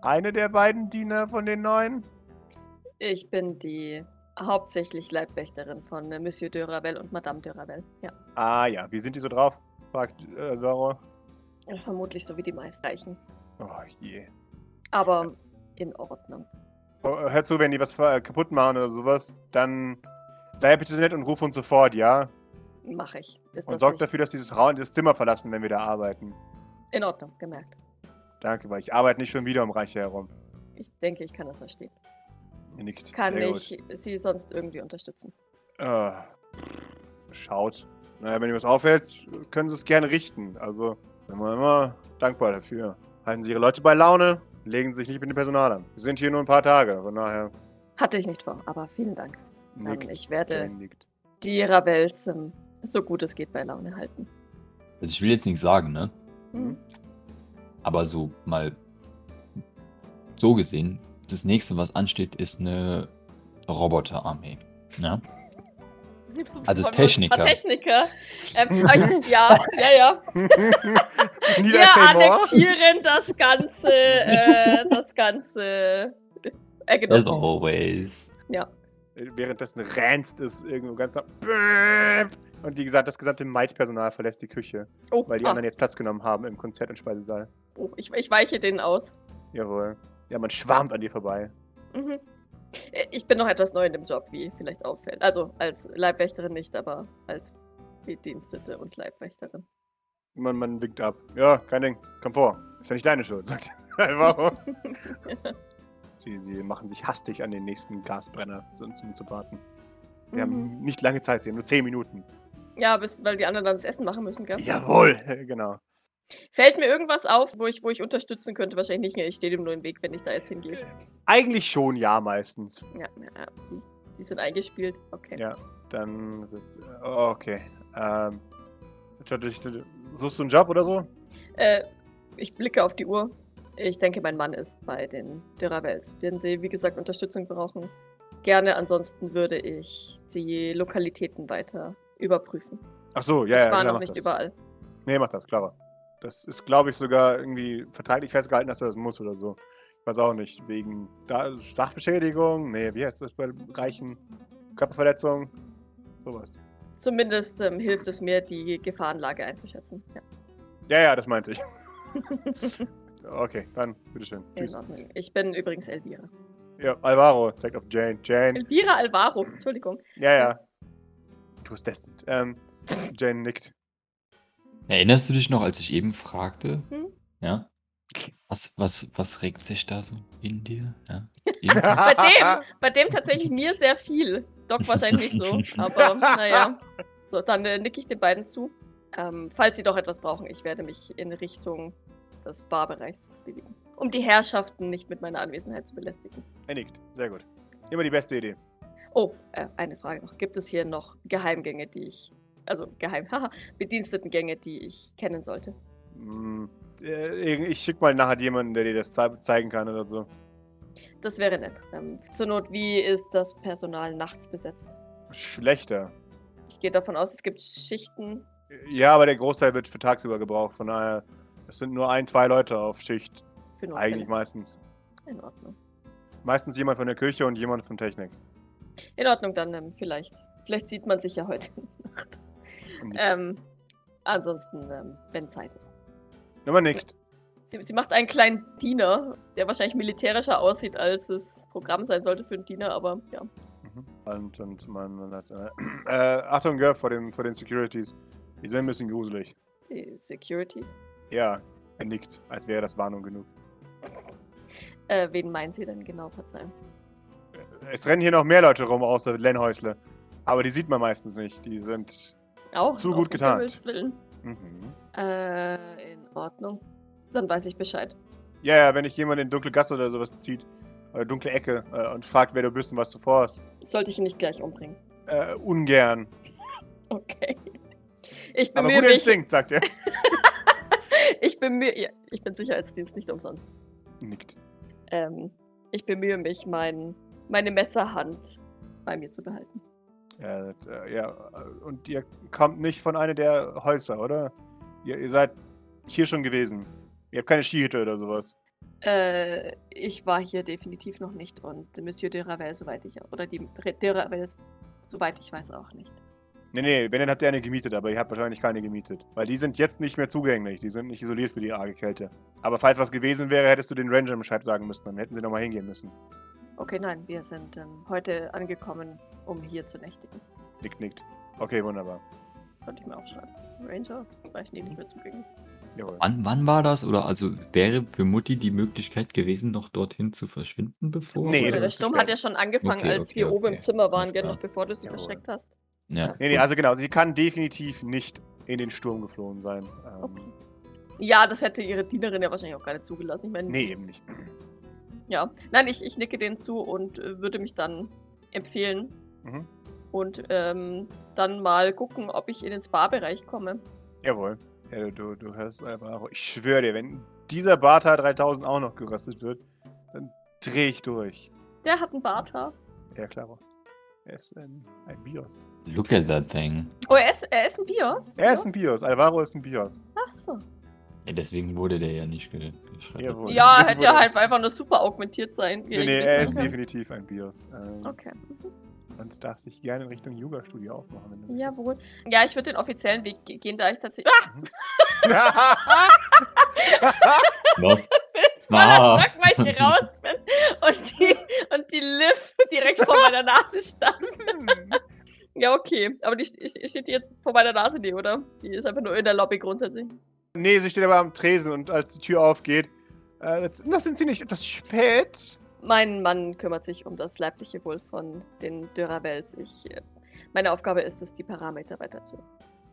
eine der beiden Diener von den neuen? Ich bin die hauptsächlich Leibwächterin von äh, Monsieur de Ravel und Madame de Ravel. Ja. Ah ja, wie sind die so drauf? fragt äh, Laura. Ja, Vermutlich so wie die meisten Reichen. Oh je. Aber in Ordnung. Oh, hör zu, wenn die was ver- kaputt machen oder sowas, dann sei bitte nett und ruf uns sofort, ja? Mache ich. Ist Und sorg nicht? dafür, dass dieses Raum, das Zimmer verlassen, wenn wir da arbeiten. In Ordnung, gemerkt. Danke, weil ich arbeite nicht schon wieder um Reiche herum. Ich denke, ich kann das verstehen. Nickt. Kann Sehr gut. ich Sie sonst irgendwie unterstützen? Äh, schaut. Naja, wenn ihr was auffällt, können sie es gerne richten. Also, sind wir immer dankbar dafür. Halten Sie Ihre Leute bei Laune, legen Sie sich nicht mit dem Personal an. Wir sind hier nur ein paar Tage, von daher Hatte ich nicht vor, aber vielen Dank. Nickt. ich werde die Ravels ähm, so gut es geht bei Laune halten. Also ich will jetzt nichts sagen, ne? Hm. Aber so mal so gesehen, das nächste, was ansteht, ist eine Roboterarmee. Ja? Also Techniker. Techniker. Ähm, ich, ja, ja, ja. Wir annektieren das ganze, äh, das ganze äh, As always. Ja. Währenddessen ränzt es irgendwo ganz. Und wie gesagt, das gesamte Might-Personal verlässt die Küche, Oh, weil die ah, anderen jetzt Platz genommen haben im Konzert- und Speisesaal. oh, ich, ich weiche denen aus. Jawohl. Ja, man schwarmt an dir vorbei. Mhm. Ich bin noch etwas neu in dem Job, wie vielleicht auffällt. Also als Leibwächterin nicht, aber als Bedienstete und Leibwächterin. Man, man winkt ab. Ja, kein Ding. Komm vor. Ist ja nicht deine Schuld, sagt Alvaro. sie, sie machen sich hastig an den nächsten Gasbrenner, zu- um zu warten. Wir Mhm. haben nicht lange Zeit, sie haben nur 10 Minuten. Ja, bis, weil die anderen dann das Essen machen müssen, gell? Jawohl, genau. Fällt mir irgendwas auf, wo ich, wo ich unterstützen könnte? Wahrscheinlich nicht. Ich stehe dem nur im Weg, wenn ich da jetzt hingehe. Eigentlich schon, ja, meistens. Ja, ja, die, die sind eingespielt. Okay. Ja, dann. Oh, okay. Ähm. Suchst du einen Job oder so? Äh, ich blicke auf die Uhr. Ich denke, mein Mann ist bei den Duravels. Werden sie, wie gesagt, Unterstützung brauchen? Gerne, ansonsten würde ich die Lokalitäten weiter überprüfen. Ach so, ja, ich ja, war klar, noch nicht das. überall. Nee, mach das, Clara. Das ist, glaube ich, sogar irgendwie vertraglich festgehalten, dass er das muss oder so. Ich weiß auch nicht. Wegen da Sachbeschädigung? Nee, wie heißt das bei Reichen? Körperverletzung? Sowas. Zumindest ähm, hilft es mir, die Gefahrenlage einzuschätzen. Ja. Ja, ja, das meinte ich. Okay, dann, bitteschön. In Tschüss. Ordnung. Ich bin übrigens Elvira. Ja, Alvaro zeigt auf Jane. Jane. Elvira Alvaro, Entschuldigung. Ja, ja. Du bist destined. Ähm, Jane nickt. Erinnerst du dich noch, als ich eben fragte? Hm? Ja? Was, was, was regt sich da so in dir? Ja? Bei dem, bei dem tatsächlich mir sehr viel. Doc wahrscheinlich nicht so, aber naja. So, dann äh, nicke ich den beiden zu. Ähm, falls sie doch etwas brauchen, ich werde mich in Richtung des Barbereichs bewegen. Um die Herrschaften nicht mit meiner Anwesenheit zu belästigen. Er nickt. Sehr gut. Immer die beste Idee. Oh, äh, eine Frage noch. Gibt es hier noch Geheimgänge, die ich. Also geheim, haha, Bedienstetengänge, die ich kennen sollte? Hm, äh, ich schick mal nachher jemanden, der dir das zei- zeigen kann oder so. Das wäre nett. Ähm, zur Not, wie ist das Personal nachts besetzt? Schlechter. Ich gehe davon aus, es gibt Schichten. Ja, aber der Großteil wird für tagsüber gebraucht. Von daher, es sind nur ein, zwei Leute auf Schicht. Für Notfälle. Eigentlich meistens. In Ordnung. Meistens jemand von der Küche und jemand von Technik. In Ordnung, dann ähm, vielleicht. Vielleicht sieht man sich ja heute Nacht. Ähm, ansonsten, ähm, wenn Zeit ist. Nummer nickt. Sie, sie macht einen kleinen Diener, der wahrscheinlich militärischer aussieht, als es Programm sein sollte für einen Diener, aber ja. Mhm. Und, und man, man hat. Äh, äh, Achtung, Gör, vor, dem, vor den Securities. Die sind ein bisschen gruselig. Die Securities. Ja, er nickt, als wäre das Warnung genug. Äh, wen meinen Sie denn genau, Verzeihung? Es rennen hier noch mehr Leute rum, außer Len Häusle. Aber die sieht man meistens nicht. Die sind. Auch Zu auch gut getan. Mhm. Äh, in Ordnung. Dann weiß ich Bescheid. Ja, ja, wenn ich jemanden in dunkle Gasse oder sowas zieht, oder dunkle Ecke, äh, und fragt, wer du bist und was du vorhast. Sollte ich ihn nicht gleich umbringen. Äh, ungern. Okay. Ich Aber bemühe guter mich. Instinkt, sagt er. Ich bemühe. Ja, ich bin Sicherheitsdienst nicht umsonst. Nickt. Ähm, ich bemühe mich, mein, meine Messerhand bei mir zu behalten. Ja, äh, ja, äh, und ihr kommt nicht von einer der Häuser, oder? Ihr, ihr seid hier schon gewesen. Ihr habt keine Skihütte oder sowas. Äh, ich war hier definitiv noch nicht und Monsieur de Ravel, soweit ich, oder die de Ravel, soweit ich weiß, auch nicht. Nee, nee, wenn, dann habt ihr eine gemietet, aber ihr habt wahrscheinlich keine gemietet. Weil die sind jetzt nicht mehr zugänglich. Die sind nicht isoliert für die arge Kälte. Aber falls was gewesen wäre, hättest du den Ranger Bescheid sagen müssen. Dann hätten sie nochmal hingehen müssen. Okay, nein, wir sind ähm, heute angekommen, um hier zu nächtigen. Nickt, nickt. Okay, wunderbar. Sollte ich mir aufschreiben. Ranger? Weiß ich nicht mehr zugänglich. Jawohl. Wann, wann war das? Oder also wäre für Mutti die Möglichkeit gewesen, noch dorthin zu verschwinden, bevor? Nee, das der Sturm hat ja schon angefangen, Okay, als okay, wir oben okay. im Zimmer waren, gell, noch bevor du sie Jawohl. verschreckt hast. Ja, Nee, nee, also genau. Sie kann definitiv nicht in den Sturm geflohen sein. Ähm, Okay. Ja, das hätte ihre Dienerin ja wahrscheinlich auch gar nicht zugelassen. Ich meine, Nee, eben nicht. ja. Nein, ich, ich nicke denen zu und äh, würde mich dann empfehlen Mhm. und ähm, dann mal gucken, ob ich in den Spa-Bereich komme. Jawohl. Ja, du, du, du hörst einfach. Ich schwöre dir, wenn dieser Bata 3000 auch noch geröstet wird, dann drehe ich durch. Der hat einen Barthaar. Ja, klar. Er ist ein, ein Bios. Look at that thing. Oh, er ist, er ist ein Bios? Er ist ein Bios. Alvaro ist ein Bios. Ach so. Ja, deswegen wurde der ja nicht ge geschreddert. Jawohl. Ja, hätte ja halt einfach nur super augmentiert sein. Nee, nee, er ist definitiv ein Bios. Ähm, Okay. Und darf sich gerne in Richtung Yoga-Studio aufmachen. Wenn du. Jawohl. Ja, ich würde den offiziellen Weg ge- gehen, da ich tatsächlich. Ah! Was? Jetzt mal erschrocken, weil ich hier raus bin und die, und die Liv direkt vor meiner Nase stand. Ja, okay. Aber die st- steht die jetzt vor meiner Nase, nee, oder? Die ist einfach nur in der Lobby grundsätzlich. nee, sie steht aber am Tresen und als die Tür aufgeht, äh, na, sind sie nicht etwas spät? Mein Mann kümmert sich um das leibliche Wohl von den Dürravels. Ich, äh, meine Aufgabe ist es, die Parameter weiter zu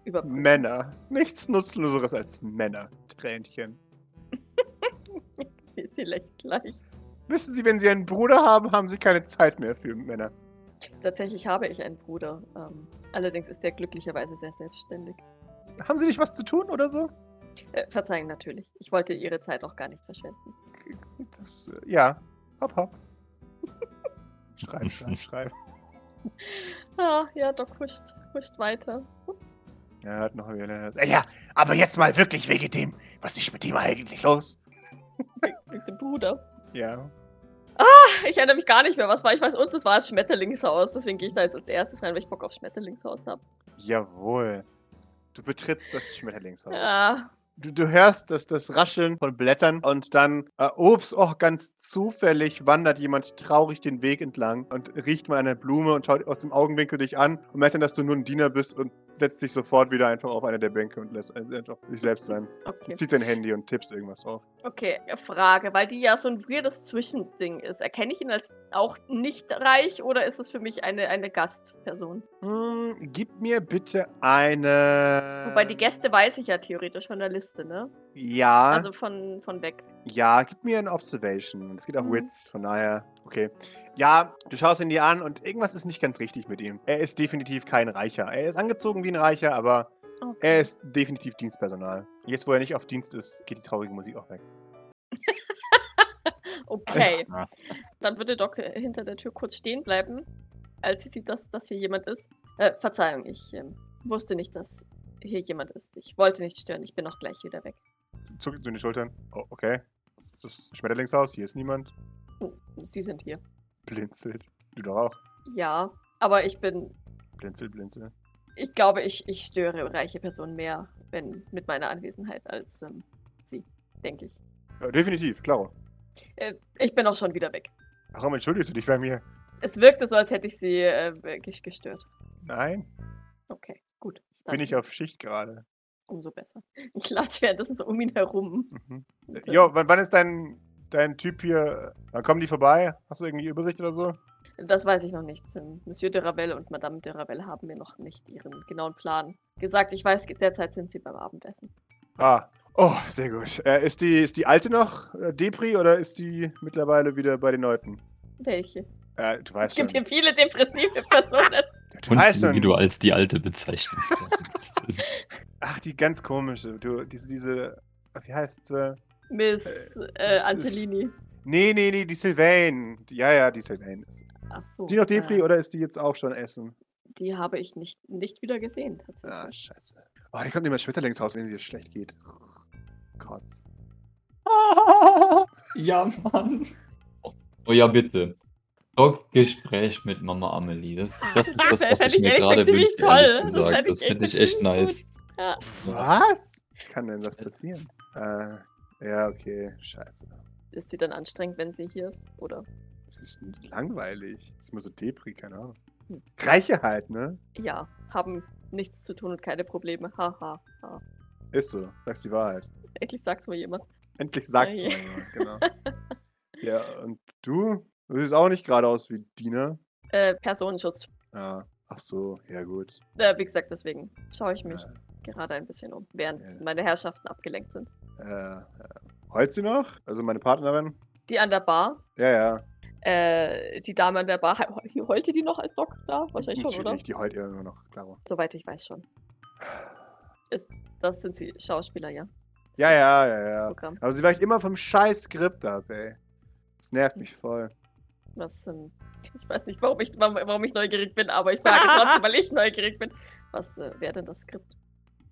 überprüfen. Männer. Nichts Nutzloseres als Männer. Tränchen. Sie, sie lächelt gleich. Wissen Sie, wenn Sie einen Bruder haben, haben Sie keine Zeit mehr für Männer. Tatsächlich habe ich einen Bruder. Ähm, allerdings ist er glücklicherweise sehr selbstständig. Haben Sie nicht was zu tun oder so? Äh, verzeihen natürlich. Ich wollte Ihre Zeit auch gar nicht verschwenden. Das, äh, ja. Hopp, hopp. Schreib, schreib, schreib. Ah, ja, Doc huscht, huscht weiter. Ups. Er hat noch wieder. Äh, Ja, aber jetzt mal wirklich wegen dem. Was ist mit dem eigentlich los? Mit dem Bruder. Ja. Ich erinnere mich gar nicht mehr, was war. Ich weiß, und das war das Schmetterlingshaus. Deswegen gehe ich da jetzt als erstes rein, weil ich Bock auf Schmetterlingshaus habe. Jawohl. Du betrittst das Schmetterlingshaus. Ja. Du, du hörst das, das Rascheln von Blättern und dann, äh, ups, oh, ganz zufällig wandert jemand traurig den Weg entlang und riecht mal eine Blume und schaut aus dem Augenwinkel dich an und merkt dann, dass du nur ein Diener bist und setzt sich sofort wieder einfach auf eine der Bänke und lässt einfach sich selbst sein. Okay. Zieht sein Handy und tippst irgendwas drauf. Okay, Frage, weil die ja so ein weirdes Zwischending ist. Erkenne ich ihn als auch nicht reich oder ist es für mich eine, eine Gastperson? Hm, gib mir bitte eine. Wobei die Gäste weiß ich ja theoretisch von der Liste, ne? Ja. Also von, von weg. Ja, gib mir ein Observation. Es geht auch Mhm. Wits, von daher, okay. Ja, du schaust ihn dir an und irgendwas ist nicht ganz richtig mit ihm. Er ist definitiv kein Reicher. Er ist angezogen wie ein Reicher, aber Okay. er ist definitiv Dienstpersonal. Jetzt, wo er nicht auf Dienst ist, geht die traurige Musik auch weg. Okay. Dann würde Doc äh, hinter der Tür kurz stehen bleiben, als sie sieht, dass, dass hier jemand ist. Äh, Verzeihung, ich ähm, wusste nicht, dass hier jemand ist. Ich wollte nicht stören, ich bin auch gleich wieder weg. Zuckt in die Schultern. Oh, okay. Das ist das Schmetterlingshaus. Hier ist niemand. Oh, Sie sind hier. Blinzelt. Du doch auch. Ja, aber ich bin. Blinzel, blinzel. Ich glaube, ich, ich störe reiche Personen mehr, wenn mit meiner Anwesenheit als ähm, sie, denke ich. Ja, definitiv, klaro. Äh, ich bin auch schon wieder weg. Warum entschuldigst du dich bei mir? Es wirkte so, als hätte ich sie äh, wirklich gestört. Nein, Okay, gut. bin ich auf Schicht gerade. Umso besser. Ich lasse währenddessen so um ihn herum. Mhm. Und, Jo, wann, wann ist dein, dein Typ hier? Wann kommen die vorbei? Hast du irgendwie Übersicht oder so? Das weiß ich noch nicht. Ähm, Monsieur de Ravel und Madame de Ravel haben mir noch nicht ihren genauen Plan gesagt. Ich weiß, derzeit sind sie beim Abendessen. Ah, oh, sehr gut. Äh, ist, die, ist die alte noch äh, Depri oder ist die mittlerweile wieder bei den Leuten? Welche? Äh, du Es weißt gibt schon. hier viele depressive Personen. Du Und weißt wie schon. du als die Alte bezeichnest. Ach, die ganz komische. Du, diese, diese, wie heißt sie? Miss Äh, äh, das ist- Angelini. Nee, nee, nee, die Sylvain. Ja, ja, die Sylvain. Ist Ach so. die noch Depri äh, oder ist die jetzt auch schon Essen? Die habe ich nicht, nicht wieder gesehen, tatsächlich. Ah, scheiße. Oh, die kommt immer ins Schmetterlingshaus, wenn es ihr schlecht geht. Kotz. ja, Mann. Oh ja, bitte. Doc-Gespräch mit Mama Amelie. Das, das ist das, was Fänd ich ich mir gerade wünsche, toll. Das Das finde ich echt nice. Ja. Was? Wie kann denn das passieren? Äh, ja, okay, scheiße. Ist sie dann anstrengend, wenn sie hier ist? Oder? Das ist langweilig. Das ist immer so Depri, keine Ahnung. Hm. Reiche halt, ne? Ja, haben nichts zu tun und keine Probleme. Haha. Ha, ha. Ist so. Sagst die Wahrheit. Endlich sagt's mal jemand. Endlich sagt's Ja, mal jemand, genau. ja, und du? Du siehst auch nicht gerade aus wie Dina. Äh, Personenschutz. Ja. Ach so, ja gut. Äh, wie gesagt, deswegen schaue ich mich Ja. gerade ein bisschen um, während Ja. meine Herrschaften abgelenkt sind. Äh, äh, heult sie noch? Also meine Partnerin? Die an der Bar, Ja, ja. äh, die Dame an der Bar, he- heulte die noch als Doc da? Wahrscheinlich schon, oder? Natürlich, die heult immer noch, klaro. Soweit ich weiß schon. Ist, das sind sie Schauspieler, ja. Das Ja, ist ja, ja, ja. Programm. Aber sie weicht immer vom scheiß Skript ab, ey. Das nervt mich voll. Was, ähm, ich weiß nicht, warum ich, warum, ich neugierig bin, aber ich frage trotzdem, weil ich neugierig bin. Was äh, wäre denn das Skript?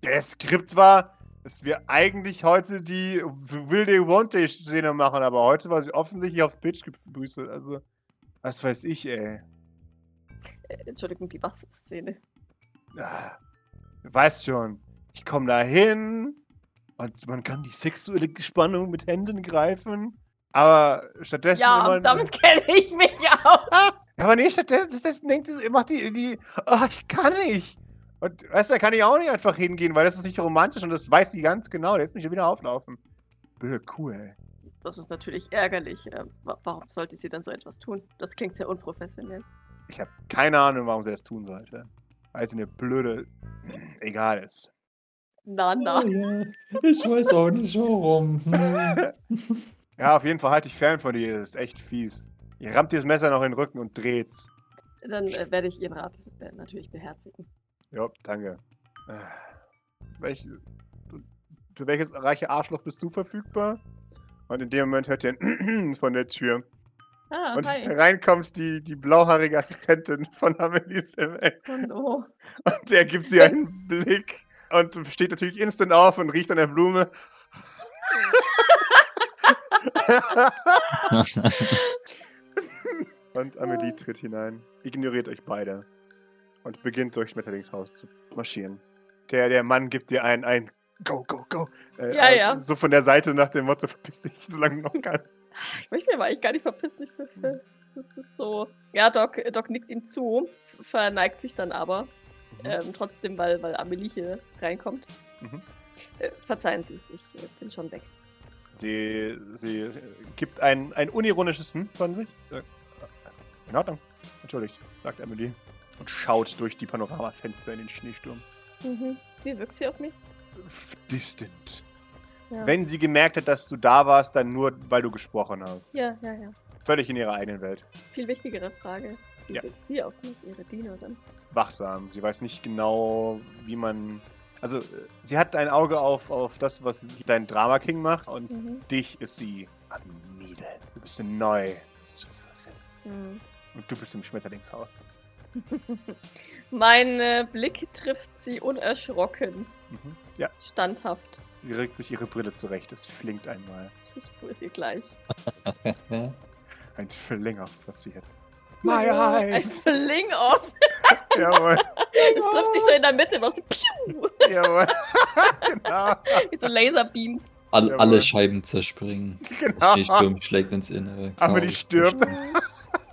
Das Skript war, dass wir eigentlich heute die Will They Want They Szene machen, aber heute war sie offensichtlich auf Pitch gebüßelt. Also, was weiß ich, ey. Äh, Entschuldigung, die Was-Szene. Ah, Weißt schon, ich komme da hin und man kann die sexuelle Spannung mit Händen greifen, aber stattdessen Ja, damit kenne ich mich aus. Ja, aber nee, stattdessen stattdessen denkt sie, macht die, die, oh, ich kann nicht. Und weißt du, da kann ich auch nicht einfach hingehen, weil das ist nicht romantisch und das weiß sie ganz genau. Der lässt mich schon wieder auflaufen. Blöde Kuh, ey. Das ist natürlich ärgerlich. Ähm, wa- warum sollte sie dann so etwas tun? Das klingt sehr unprofessionell. Ich habe keine Ahnung, warum sie das tun sollte. Weil sie eine blöde. Egal ist. Na, na. Oh ja, ich weiß auch nicht warum. Ja, auf jeden Fall halte ich fern von dir. Das ist echt fies. Ihr rammt dir das Messer noch in den Rücken und dreht's. Dann äh, werde ich Ihren Rat äh, natürlich beherzigen. Ja, danke. Äh, Welch, für welches reiche Arschloch bist du verfügbar? Und in dem Moment hört ihr ein von der Tür. Ah, Und hi. reinkommt die, die blauhaarige Assistentin von Amelie Sylvain. Oh no. Und der gibt sie einen Blick und steht natürlich instant auf und riecht an der Blume. und Amelie tritt hinein, ignoriert euch beide und beginnt durch Schmetterlingshaus zu marschieren. Der, der Mann gibt dir ein, ein Go, go, go. Äh, Ja, äh, ja. So von der Seite nach dem Motto, verpiss dich, solange du noch kannst. Ich möchte mir aber eigentlich gar nicht verpissen. Ich, will- das ist so. Ja, Doc, Doc nickt ihm zu, verneigt sich dann aber. Mhm. Ähm, trotzdem, weil, weil Amelie hier reinkommt. Mhm. Äh, verzeihen Sie, ich äh, bin schon weg. Sie, sie äh, gibt ein, ein unironisches Hm von sich. Sagt, "Äh, In Ordnung. Entschuldigt, sagt Emily. Und schaut durch die Panoramafenster in den Schneesturm. Mhm. Wie wirkt sie auf mich? Distant. Ja. Wenn sie gemerkt hat, dass du da warst, dann nur, weil du gesprochen hast. Ja, ja, ja. Völlig in ihrer eigenen Welt. Viel wichtigere Frage. Wie Ja. wirkt sie auf mich, ihre Dienerin? Wachsam. Sie weiß nicht genau, wie man. Also, äh, sie hat ein Auge auf, auf das, was dein Drama King macht. Und Mhm. dich ist sie am Mieden. Du bist neu. Souverän. Mhm. Und du bist im Schmetterlingshaus. Mein äh, Blick trifft sie unerschrocken, Mhm. Ja, standhaft. sie rückt sich ihre Brille zurecht. Es flinkt einmal. Ich tue es ihr gleich. Ein Fling-Off passiert. My Ein Fling-Off. Jawohl, Es trifft sich so in der Mitte, macht so piu, jawohl. genau, wie so Laserbeams. All, alle Scheiben zerspringen. genau. Die Sturm schlägt ins Innere. Aber die stirbt.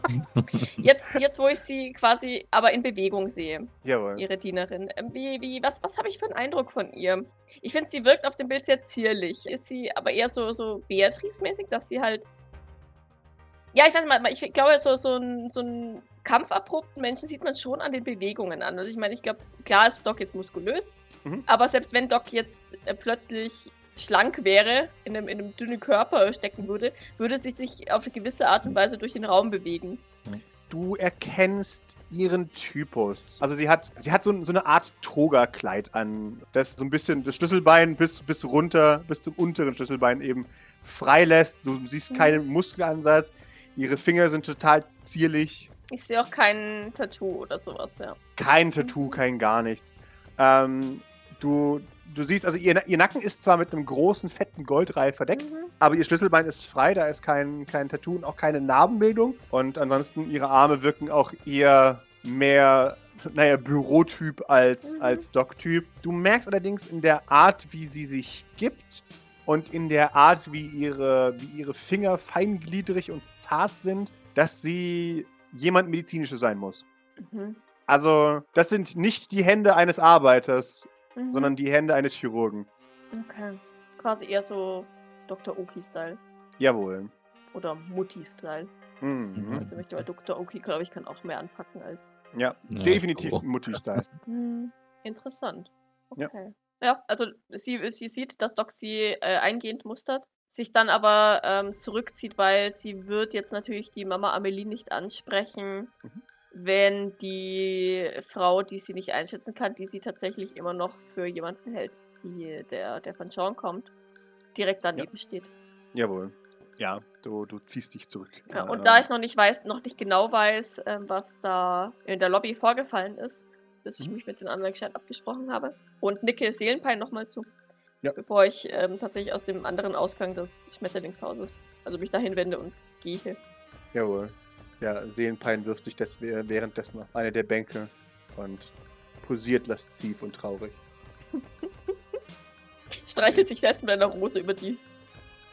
Jetzt, jetzt, wo ich sie quasi aber in Bewegung sehe, Jawohl. ihre Dienerin, ähm, wie, wie, was, was habe ich für einen Eindruck von ihr? Ich finde, sie wirkt auf dem Bild sehr zierlich. Ist sie aber eher so, so Beatrice-mäßig, dass sie halt. Ja, ich weiß mal, ich glaube, so, so einen so einen kampferprobten Menschen sieht man schon an den Bewegungen an. Also ich meine, ich glaube, klar ist Doc jetzt muskulös, Mhm. aber selbst wenn Doc jetzt äh, plötzlich schlank wäre, in einem, in einem dünnen Körper stecken würde, würde sie sich auf eine gewisse Art und Weise durch den Raum bewegen. Du erkennst ihren Typus. Also sie hat, sie hat so, so eine Art Toga-Kleid an, das so ein bisschen das Schlüsselbein bis, bis runter, bis zum unteren Schlüsselbein eben frei lässt. Du siehst Mhm. keinen Muskelansatz. Ihre Finger sind total zierlich. Ich sehe auch kein Tattoo oder sowas, ja. Kein Tattoo, Mhm. kein gar nichts. Ähm, du, du siehst, also ihr, ihr Nacken ist zwar mit einem großen, fetten Goldreif verdeckt, Mhm. Aber ihr Schlüsselbein ist frei, da ist kein, kein Tattoo und auch keine Narbenbildung. Und ansonsten ihre Arme wirken auch eher mehr, naja, Bürotyp als, Mhm. als Doc-Typ. Du merkst allerdings in der Art, wie sie sich gibt und in der Art, wie ihre, wie ihre Finger feingliedrig und zart sind, dass sie jemand Medizinisches sein muss. Mhm. Also, das sind nicht die Hände eines Arbeiters, Mhm. sondern die Hände eines Chirurgen. Okay. Quasi eher so Dr. Oki-Style. Jawohl. Oder Mutti-Style. Mhm. Also möchte weil Dr. Oki, glaube ich, kann auch mehr anpacken als. Ja, Ja, definitiv auch. Mutti-Style. Hm, interessant. Ja. Okay. Ja, also sie, sie sieht, dass Doc sie äh, eingehend mustert, sich dann aber ähm, zurückzieht, weil sie wird jetzt natürlich die Mama Amelie nicht ansprechen, Mhm. Wenn die Frau, die sie nicht einschätzen kann, die sie tatsächlich immer noch für jemanden hält, die, der, der von Sean kommt, direkt daneben steht. Jawohl. Ja, du, du ziehst dich zurück. Ja, und Ähm, da ich noch nicht weiß, noch nicht genau weiß, ähm, was da in der Lobby vorgefallen ist, bis ich Mhm. mich mit den anderen gescheit abgesprochen habe, und nicke Seelenpein nochmal zu, Ja. bevor ich ähm, tatsächlich aus dem anderen Ausgang des Schmetterlingshauses, also mich dahin wende und gehe. Jawohl. Ja, Seelenpein wirft sich des, währenddessen auf eine der Bänke und posiert lasziv und traurig. Streichelt sich selbst mit einer Rose über die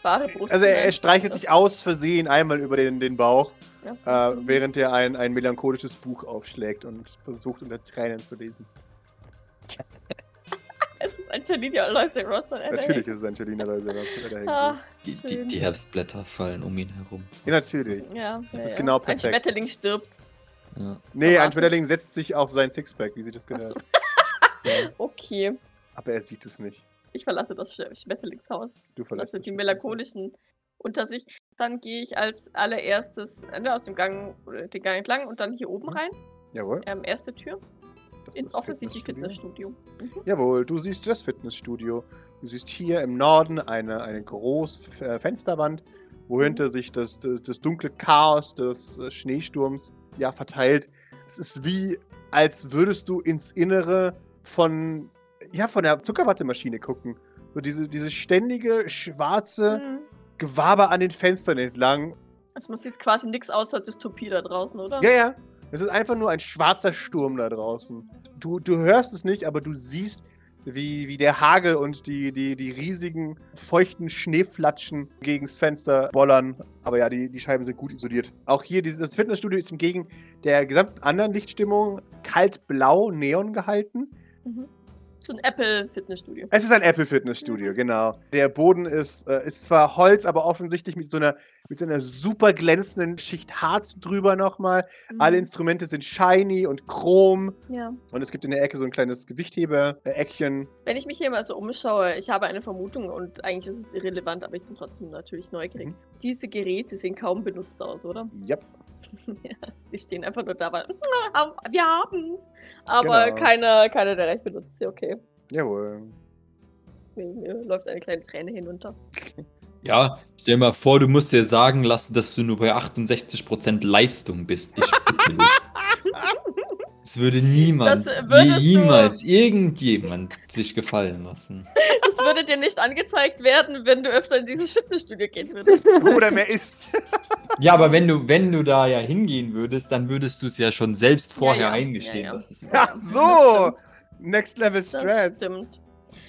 wahre Brust. Also er, er streichelt sich aus Versehen einmal über den, den Bauch, so. äh, während er ein, ein melancholisches Buch aufschlägt und versucht unter Tränen zu lesen. Es ist Angelina Aloysia Ross Natürlich ist es Angelina Rosa. Ah, Die, die, die Herbstblätter fallen um ihn herum. Ja, natürlich. Ja, Das ja, ist ja. genau Ein perfekt. Schmetterling stirbt. Ja. Nee, ein. Schmetterling setzt sich auf sein Sixpack, wie sie das so. gehört. Ja, Okay. aber er sieht es nicht. Ich verlasse das Sch Schmetterlingshaus. Du verlässt lasse das die melancholischen unter sich. Dann gehe ich als allererstes äh, ne, aus dem Gang, oder den Gang entlang und dann hier oben rein. Jawohl. Ähm, erste Tür. Das ins offensichtlich Fitnessstudio. Mhm. Jawohl, du siehst das Fitnessstudio. Du siehst hier im Norden eine, eine große äh, Fensterwand, wohinter sich das, das, das dunkle Chaos des äh, Schneesturms ja verteilt. Es ist wie, als würdest du ins Innere von, ja, von der Zuckerwattemaschine gucken. So diese, diese ständige, schwarze Mhm. Gewaber an den Fenstern entlang. Also man sieht quasi nichts außer Dystopie da draußen, oder? Ja, ja. Es ist einfach nur ein schwarzer Sturm da draußen. Du, du hörst es nicht, aber du siehst, wie, wie der Hagel und die, die, die riesigen, feuchten Schneeflatschen gegens Fenster bollern. Aber ja, die, die Scheiben sind gut isoliert. Auch hier, dieses, das Fitnessstudio ist entgegen der gesamten anderen Lichtstimmung kalt-blau, neon gehalten. Mhm. So ein Apple-Fitnessstudio. Es ist ein Apple-Fitnessstudio, genau. Der Boden ist, äh, ist zwar Holz, aber offensichtlich mit so einer, mit so einer super glänzenden Schicht Harz drüber nochmal. Alle Mhm. Instrumente sind shiny und chrom. Ja. Und es gibt in der Ecke so ein kleines Gewichtheber-Eckchen. Wenn ich mich hier mal so umschaue, ich habe eine Vermutung und eigentlich ist es irrelevant, aber ich bin trotzdem natürlich neugierig. Mhm. Diese Geräte sehen kaum benutzt aus, oder? Yep. ja, die stehen einfach nur da, weil wir haben's. Aber Genau. keiner, keiner der recht benutzt sie, okay. Jawohl. Mir, mir läuft eine kleine Träne hinunter. Ja, stell mal vor, du musst dir sagen lassen, dass du nur bei 68% Leistung bist. Ich bitte dich. Das würde niemand, Das du- niemals irgendjemand sich gefallen lassen. Das würde dir nicht angezeigt werden, wenn du öfter in dieses Fitnessstudio gehen würdest. Oder mehr ist. Ja, aber wenn du, wenn du da ja hingehen würdest, dann würdest du es ja schon selbst vorher ja. eingestehen. Ja, ja. Ach dass es das so! Next Level Das Stretch. stimmt.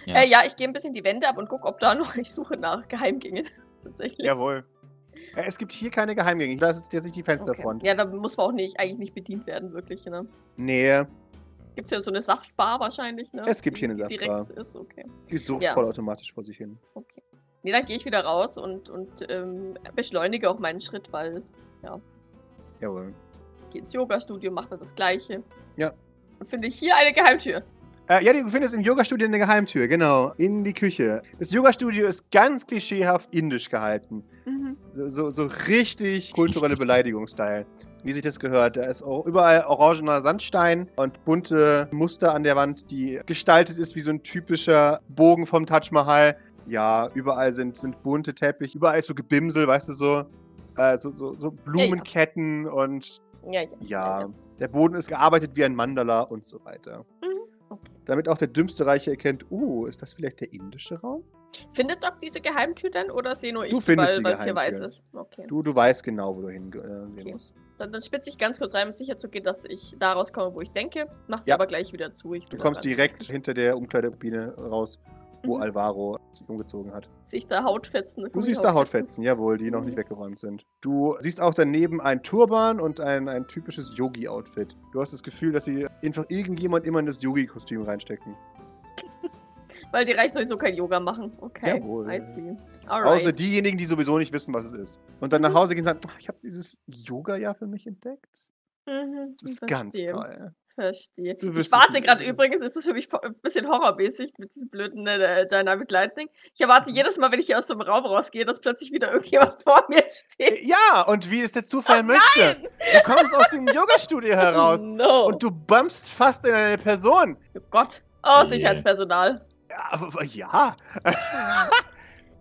Ja. Ja, äh, ja ich gehe ein bisschen die Wände ab und gucke, ob da noch. Ich suche nach Geheimgängen. Tatsächlich. Jawohl. Ja, es gibt hier keine Geheimgänge. Das ist jetzt nicht die Okay. Fensterfront. Ja, da muss man auch nicht, eigentlich nicht bedient werden, wirklich, ne? Nee, Gibt es ja so eine Saftbar wahrscheinlich, ne? Es gibt hier Die- eine die Saftbar. Direkt ist, okay. die sucht Ja. vollautomatisch vor sich hin. okay. Nee, dann gehe ich wieder raus und, und ähm, beschleunige auch meinen Schritt, weil Jawohl. ich gehe ins Yoga-Studio, mache da das Gleiche. Ja. Und finde hier eine Geheimtür. Äh, ja, du findest im Yoga-Studio eine Geheimtür, genau. In die Küche. Das Yoga-Studio ist ganz klischeehaft indisch gehalten. Mhm. So, so, so richtig kulturelle Beleidigungsstyle. Wie sich das gehört. Da ist auch überall orangener Sandstein und bunte Muster an der Wand, die gestaltet ist wie so ein typischer Bogen vom Taj Mahal. Ja, überall sind, sind bunte Teppich, überall ist so Gebimsel, weißt du, so, äh, so, so, so Blumenketten und Ja, ja. ja, der Boden ist gearbeitet wie ein Mandala und so weiter. Mhm. Okay. Damit auch der dümmste Reiche erkennt, uh, ist das vielleicht der indische Raum? Findet Doc diese Geheimtür denn oder sehe nur ich, Du findest weil es hier weiß ist? Okay. Du, du weißt genau, wo du hingehen äh, Okay. musst. Dann, dann spitze ich ganz kurz rein, um sicher zu gehen, dass ich da rauskomme, wo ich denke. Mach sie Ja. aber gleich wieder zu. Du kommst direkt hinter der Umkleidekabine raus, wo Mhm. Alvaro sich umgezogen hat. Sehe ich da Hautfetzen? Du siehst da Hautfetzen, jawohl, die noch nicht Mhm. weggeräumt sind. Du siehst auch daneben ein Turban und ein, ein typisches Yogi-Outfit. Du hast das Gefühl, dass sie einfach irgendjemand immer in das Yogi-Kostüm reinstecken. Weil die Reich sowieso kein Yoga machen. Okay. Jawohl. I see. Alright. Außer diejenigen, die sowieso nicht wissen, was es ist. Und dann nach Hause gehen und sagen, "Ach, ich habe dieses Yoga ja für mich entdeckt. Mhm, Das ist ganz toll. Verstehe. Du Ich warte gerade übrigens, ist das für mich ein bisschen horrormäßig mit diesem blöden äh, Dynamic Lightning. Ich erwarte Mhm. jedes Mal, wenn ich hier aus einem Raum rausgehe, dass plötzlich wieder irgendjemand vor mir steht. Ja, und wie es der Zufall möchte. Du kommst aus dem Yoga-Studio heraus No. und du bumpst fast in eine Person. oh Gott. Oh, Yeah. Sicherheitspersonal. Ja, ja.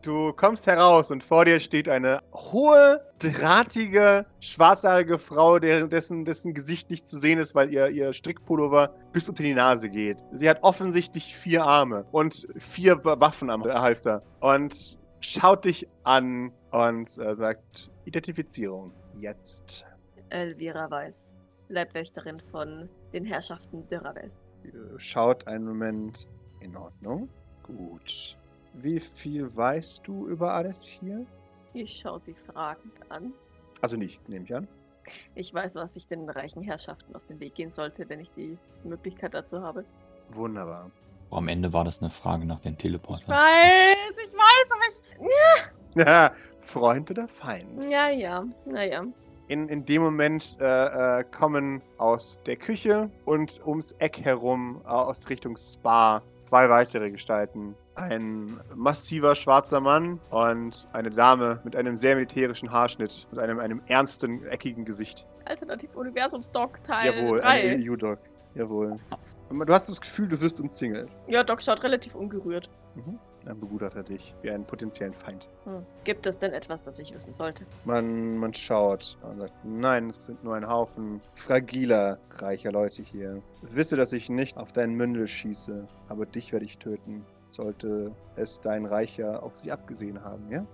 Du kommst heraus und vor dir steht eine hohe, drahtige, schwarzhaarige Frau, deren, dessen, dessen Gesicht nicht zu sehen ist, weil ihr, ihr Strickpullover bis unter die Nase geht. Sie hat offensichtlich vier Arme und vier Wa- Waffen am Halfter und schaut dich an und äh, sagt: Identifizierung. Jetzt. Elvira Weiß. Leibwächterin von den Herrschaften Dürravel. Ihr Schaut einen Moment. In Ordnung. Gut. Wie viel weißt du über alles hier? Ich schaue sie fragend an. Also nichts, nehme ich an. Ich weiß, was ich den reichen Herrschaften aus dem Weg gehen sollte, wenn ich die Möglichkeit dazu habe. Wunderbar. Oh, am Ende war das eine Frage nach den Ich Teleportern. weiß, ich weiß, aber Freund oder Feind? ich. Ja, ja, naja. In, in dem Moment äh, äh, kommen aus der Küche und ums Eck herum äh, aus Richtung Spa zwei weitere Gestalten. Ein massiver schwarzer Mann und eine Dame mit einem sehr militärischen Haarschnitt und einem, einem ernsten, eckigen Gesicht. Alternativ-Universums-Doc Teil Jawohl, ein 3. EU-Doc. Jawohl. Und Du hast das Gefühl, du wirst umzingelt. Ja, Doc schaut relativ ungerührt. Mhm. Dann begutachtet er dich wie einen potenziellen Feind. Hm. Gibt es denn etwas, das ich wissen sollte? Man, man schaut und sagt, nein, es sind nur ein Haufen fragiler, reicher Leute hier. Wisse, dass ich nicht auf deinen Mündel schieße, aber dich werde ich töten. Sollte es dein Reicher auf sie abgesehen haben, ja?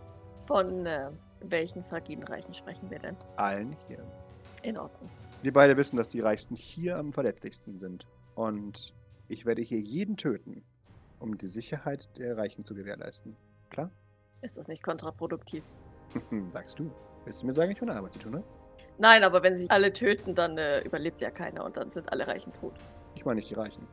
Von äh, welchen fragilen Reichen sprechen wir denn? Allen hier. In Ordnung. Wir beide wissen, dass die Reichsten hier am verletzlichsten sind. Und ich werde hier jeden töten, um die Sicherheit der Reichen zu gewährleisten. Klar? Ist das nicht kontraproduktiv? Sagst du. Willst du mir sagen, ich meine Arbeit zu tun, ne? Nein, aber wenn sie alle töten, dann äh, überlebt ja keiner und dann sind alle Reichen tot. Ich meine nicht die Reichen.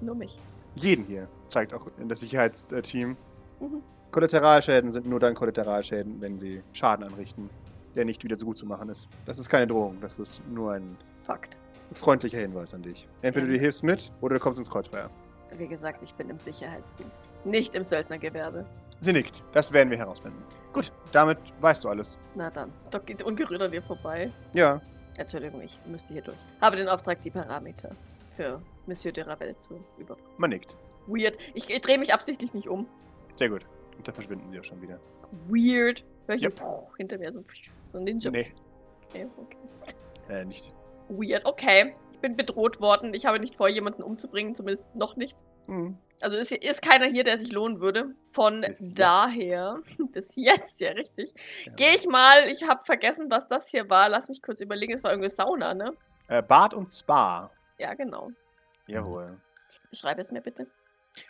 Nur mich. Jeden hier, zeigt auch in das Sicherheitsteam. Mhm. Kollateralschäden sind nur dann Kollateralschäden, wenn sie Schaden anrichten, der nicht wieder so gut zu machen ist. Das ist keine Drohung, das ist nur ein Fakt. freundlicher Hinweis an dich. Entweder du Ja. hilfst mit oder du kommst ins Kreuzfeuer. Wie gesagt, ich bin im Sicherheitsdienst, nicht im Söldnergewerbe. Sie nickt. Das werden wir herausfinden. Gut, damit weißt du alles. Na dann. Doc geht ungerührt an dir vorbei. Ja, Entschuldigung, ich müsste hier durch. Habe den Auftrag, die Parameter für Monsieur de Ravel zu überprüfen. man nickt. Weird. Ich, ich drehe mich absichtlich nicht um. Sehr gut. Und da verschwinden sie auch schon wieder. Weird. Hör ich hier, puh, hinter mir so, so ein Ninja. Nee, Okay, okay. äh, nicht. Weird. Okay. Ich bin bedroht worden. Ich habe nicht vor, jemanden umzubringen, zumindest noch nicht. Hm. Also ist, ist keiner hier, der sich lohnen würde. Von Bis jetzt. daher, bis jetzt, ja richtig. Ja. Gehe ich mal, ich habe vergessen, was das hier war. Lass mich kurz überlegen, es war irgendwie Sauna, ne? Äh, Bad und Spa. Ja, genau. Jawohl. Beschreibe es mir bitte.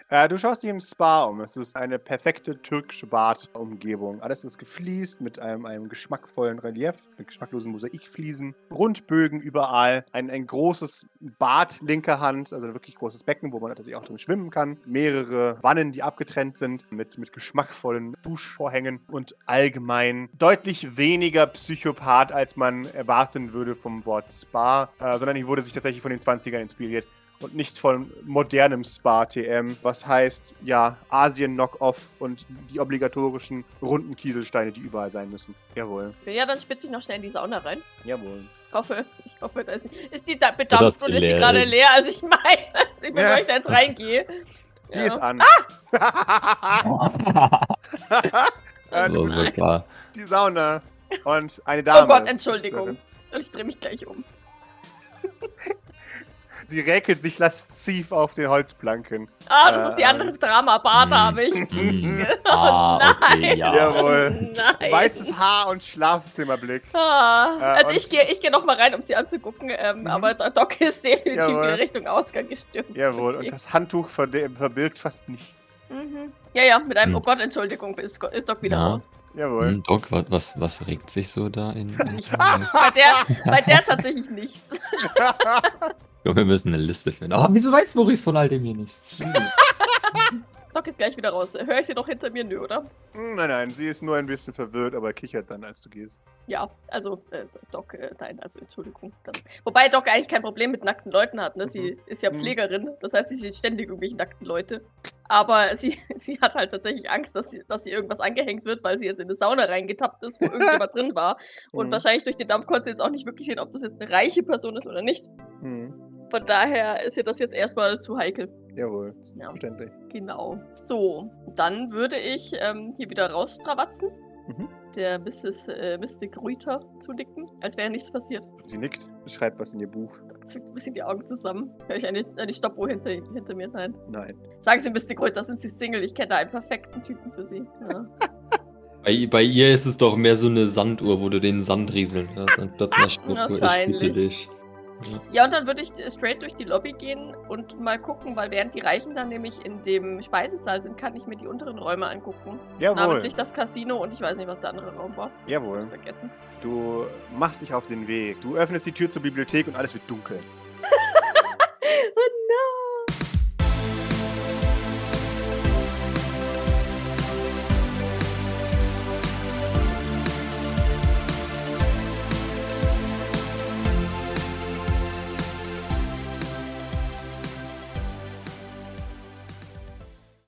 Äh, du schaust dich im Spa um. Es ist eine perfekte türkische Badumgebung. Alles ist gefliest mit einem, einem geschmackvollen Relief, mit geschmacklosen Mosaikfliesen, Rundbögen überall, ein, ein großes Bad linker Hand, also ein wirklich großes Becken, wo man tatsächlich auch drin schwimmen kann, mehrere Wannen, die abgetrennt sind, mit, mit geschmackvollen Duschvorhängen und allgemein deutlich weniger Psychopath, als man erwarten würde vom Wort Spa, äh, sondern ich wurde sich tatsächlich von den 20ern inspiriert und nicht von modernem Spa-TM, was heißt, ja, Asien-Knock-Off und die obligatorischen runden Kieselsteine, die überall sein müssen. Jawohl. Ja, dann spitze ich noch schnell in die Sauna rein. Jawohl. Ich hoffe, ich hoffe, da ist, ist die da bedampft die ist leer gerade ist. leer? Also ich meine, ich Ja. bevor ich da jetzt reingehe. Die Ja. ist an. Du so, klar. die Sauna und eine Dame. Oh Got, Entschuldigung. Und ich drehe mich gleich um. Sie räkelt sich lasziv auf den Holzplanken. Ah, das ist die Äh, andere Drama-Bar, da hm. habe ich. Hm. Ah, okay, ja. Jawohl. Nein. Weißes Haar und Schlafzimmerblick. Ah, Äh, also und- ich gehe ich geh noch mal rein, um sie anzugucken, ähm, Mhm. aber der Doc ist definitiv Jawohl. in Richtung Ausgang gestürmt. Jawohl, Okay. und das Handtuch verbirgt fast nichts. Mhm. Ja, ja, mit einem Hm. Oh Gott, Entschuldigung, ist, ist Doc wieder Ja. raus. Jawohl. Hm, Doc, was, was, was regt sich so da in. in Bei der, bei der tatsächlich nichts. Ja, wir müssen eine Liste finden. Aber wieso weiß Maurice von all dem hier nichts? Doc ist gleich wieder raus. Hör ich sie doch hinter mir? Nö, oder? Hm, Nein, nein, sie ist nur ein bisschen verwirrt, aber kichert dann, als du gehst. Ja, also äh, Doc, äh, nein, also Entschuldigung. Das, wobei Doc eigentlich kein Problem mit nackten Leuten hat. Ne? Sie ist ja Mhm. Pflegerin, das heißt, sie sieht ständig irgendwelche nackten Leute. Aber sie, sie hat halt tatsächlich Angst, dass sie, dass sie irgendwas angehängt wird, weil sie jetzt in eine Sauna reingetappt ist, wo irgendjemand drin war. Und Mhm. wahrscheinlich durch den Dampf konnte sie jetzt auch nicht wirklich sehen, ob das jetzt eine reiche Person ist oder nicht. Hm. Von daher ist ihr das jetzt erstmal zu heikel. Jawohl, Ja. verständlich. Genau. So, dann würde ich ähm, hier wieder rausstrawatzen. Mhm. Der Mrs. Äh, Mystic Rüter zunicken, als wäre nichts passiert. Sie nickt, schreibt was in ihr Buch. Zückt ein bisschen die Augen zusammen. Hör ich eine, eine Stoppuhr hinter, hinter mir? Nein. Nein. Sagen Sie, Mystic Rüter, sind Sie Single? Ich kenne da einen perfekten Typen für Sie. Ja. Bei, bei ihr ist es doch mehr so eine Sanduhr, wo du den Sand rieseln hörst, anstatt eine Stoppuhr. Ich Wahrscheinlich. bitte dich. Ja, und dann würde ich straight durch die Lobby gehen und mal gucken, weil während die Reichen dann nämlich in dem Speisesaal sind, kann ich mir die unteren Räume angucken. Jawohl, Namentlich das Casino und ich weiß nicht, was der andere Raum war. Ich jawohl. hab's vergessen. Du machst dich auf den Weg. Du öffnest die Tür zur Bibliothek und alles wird dunkel.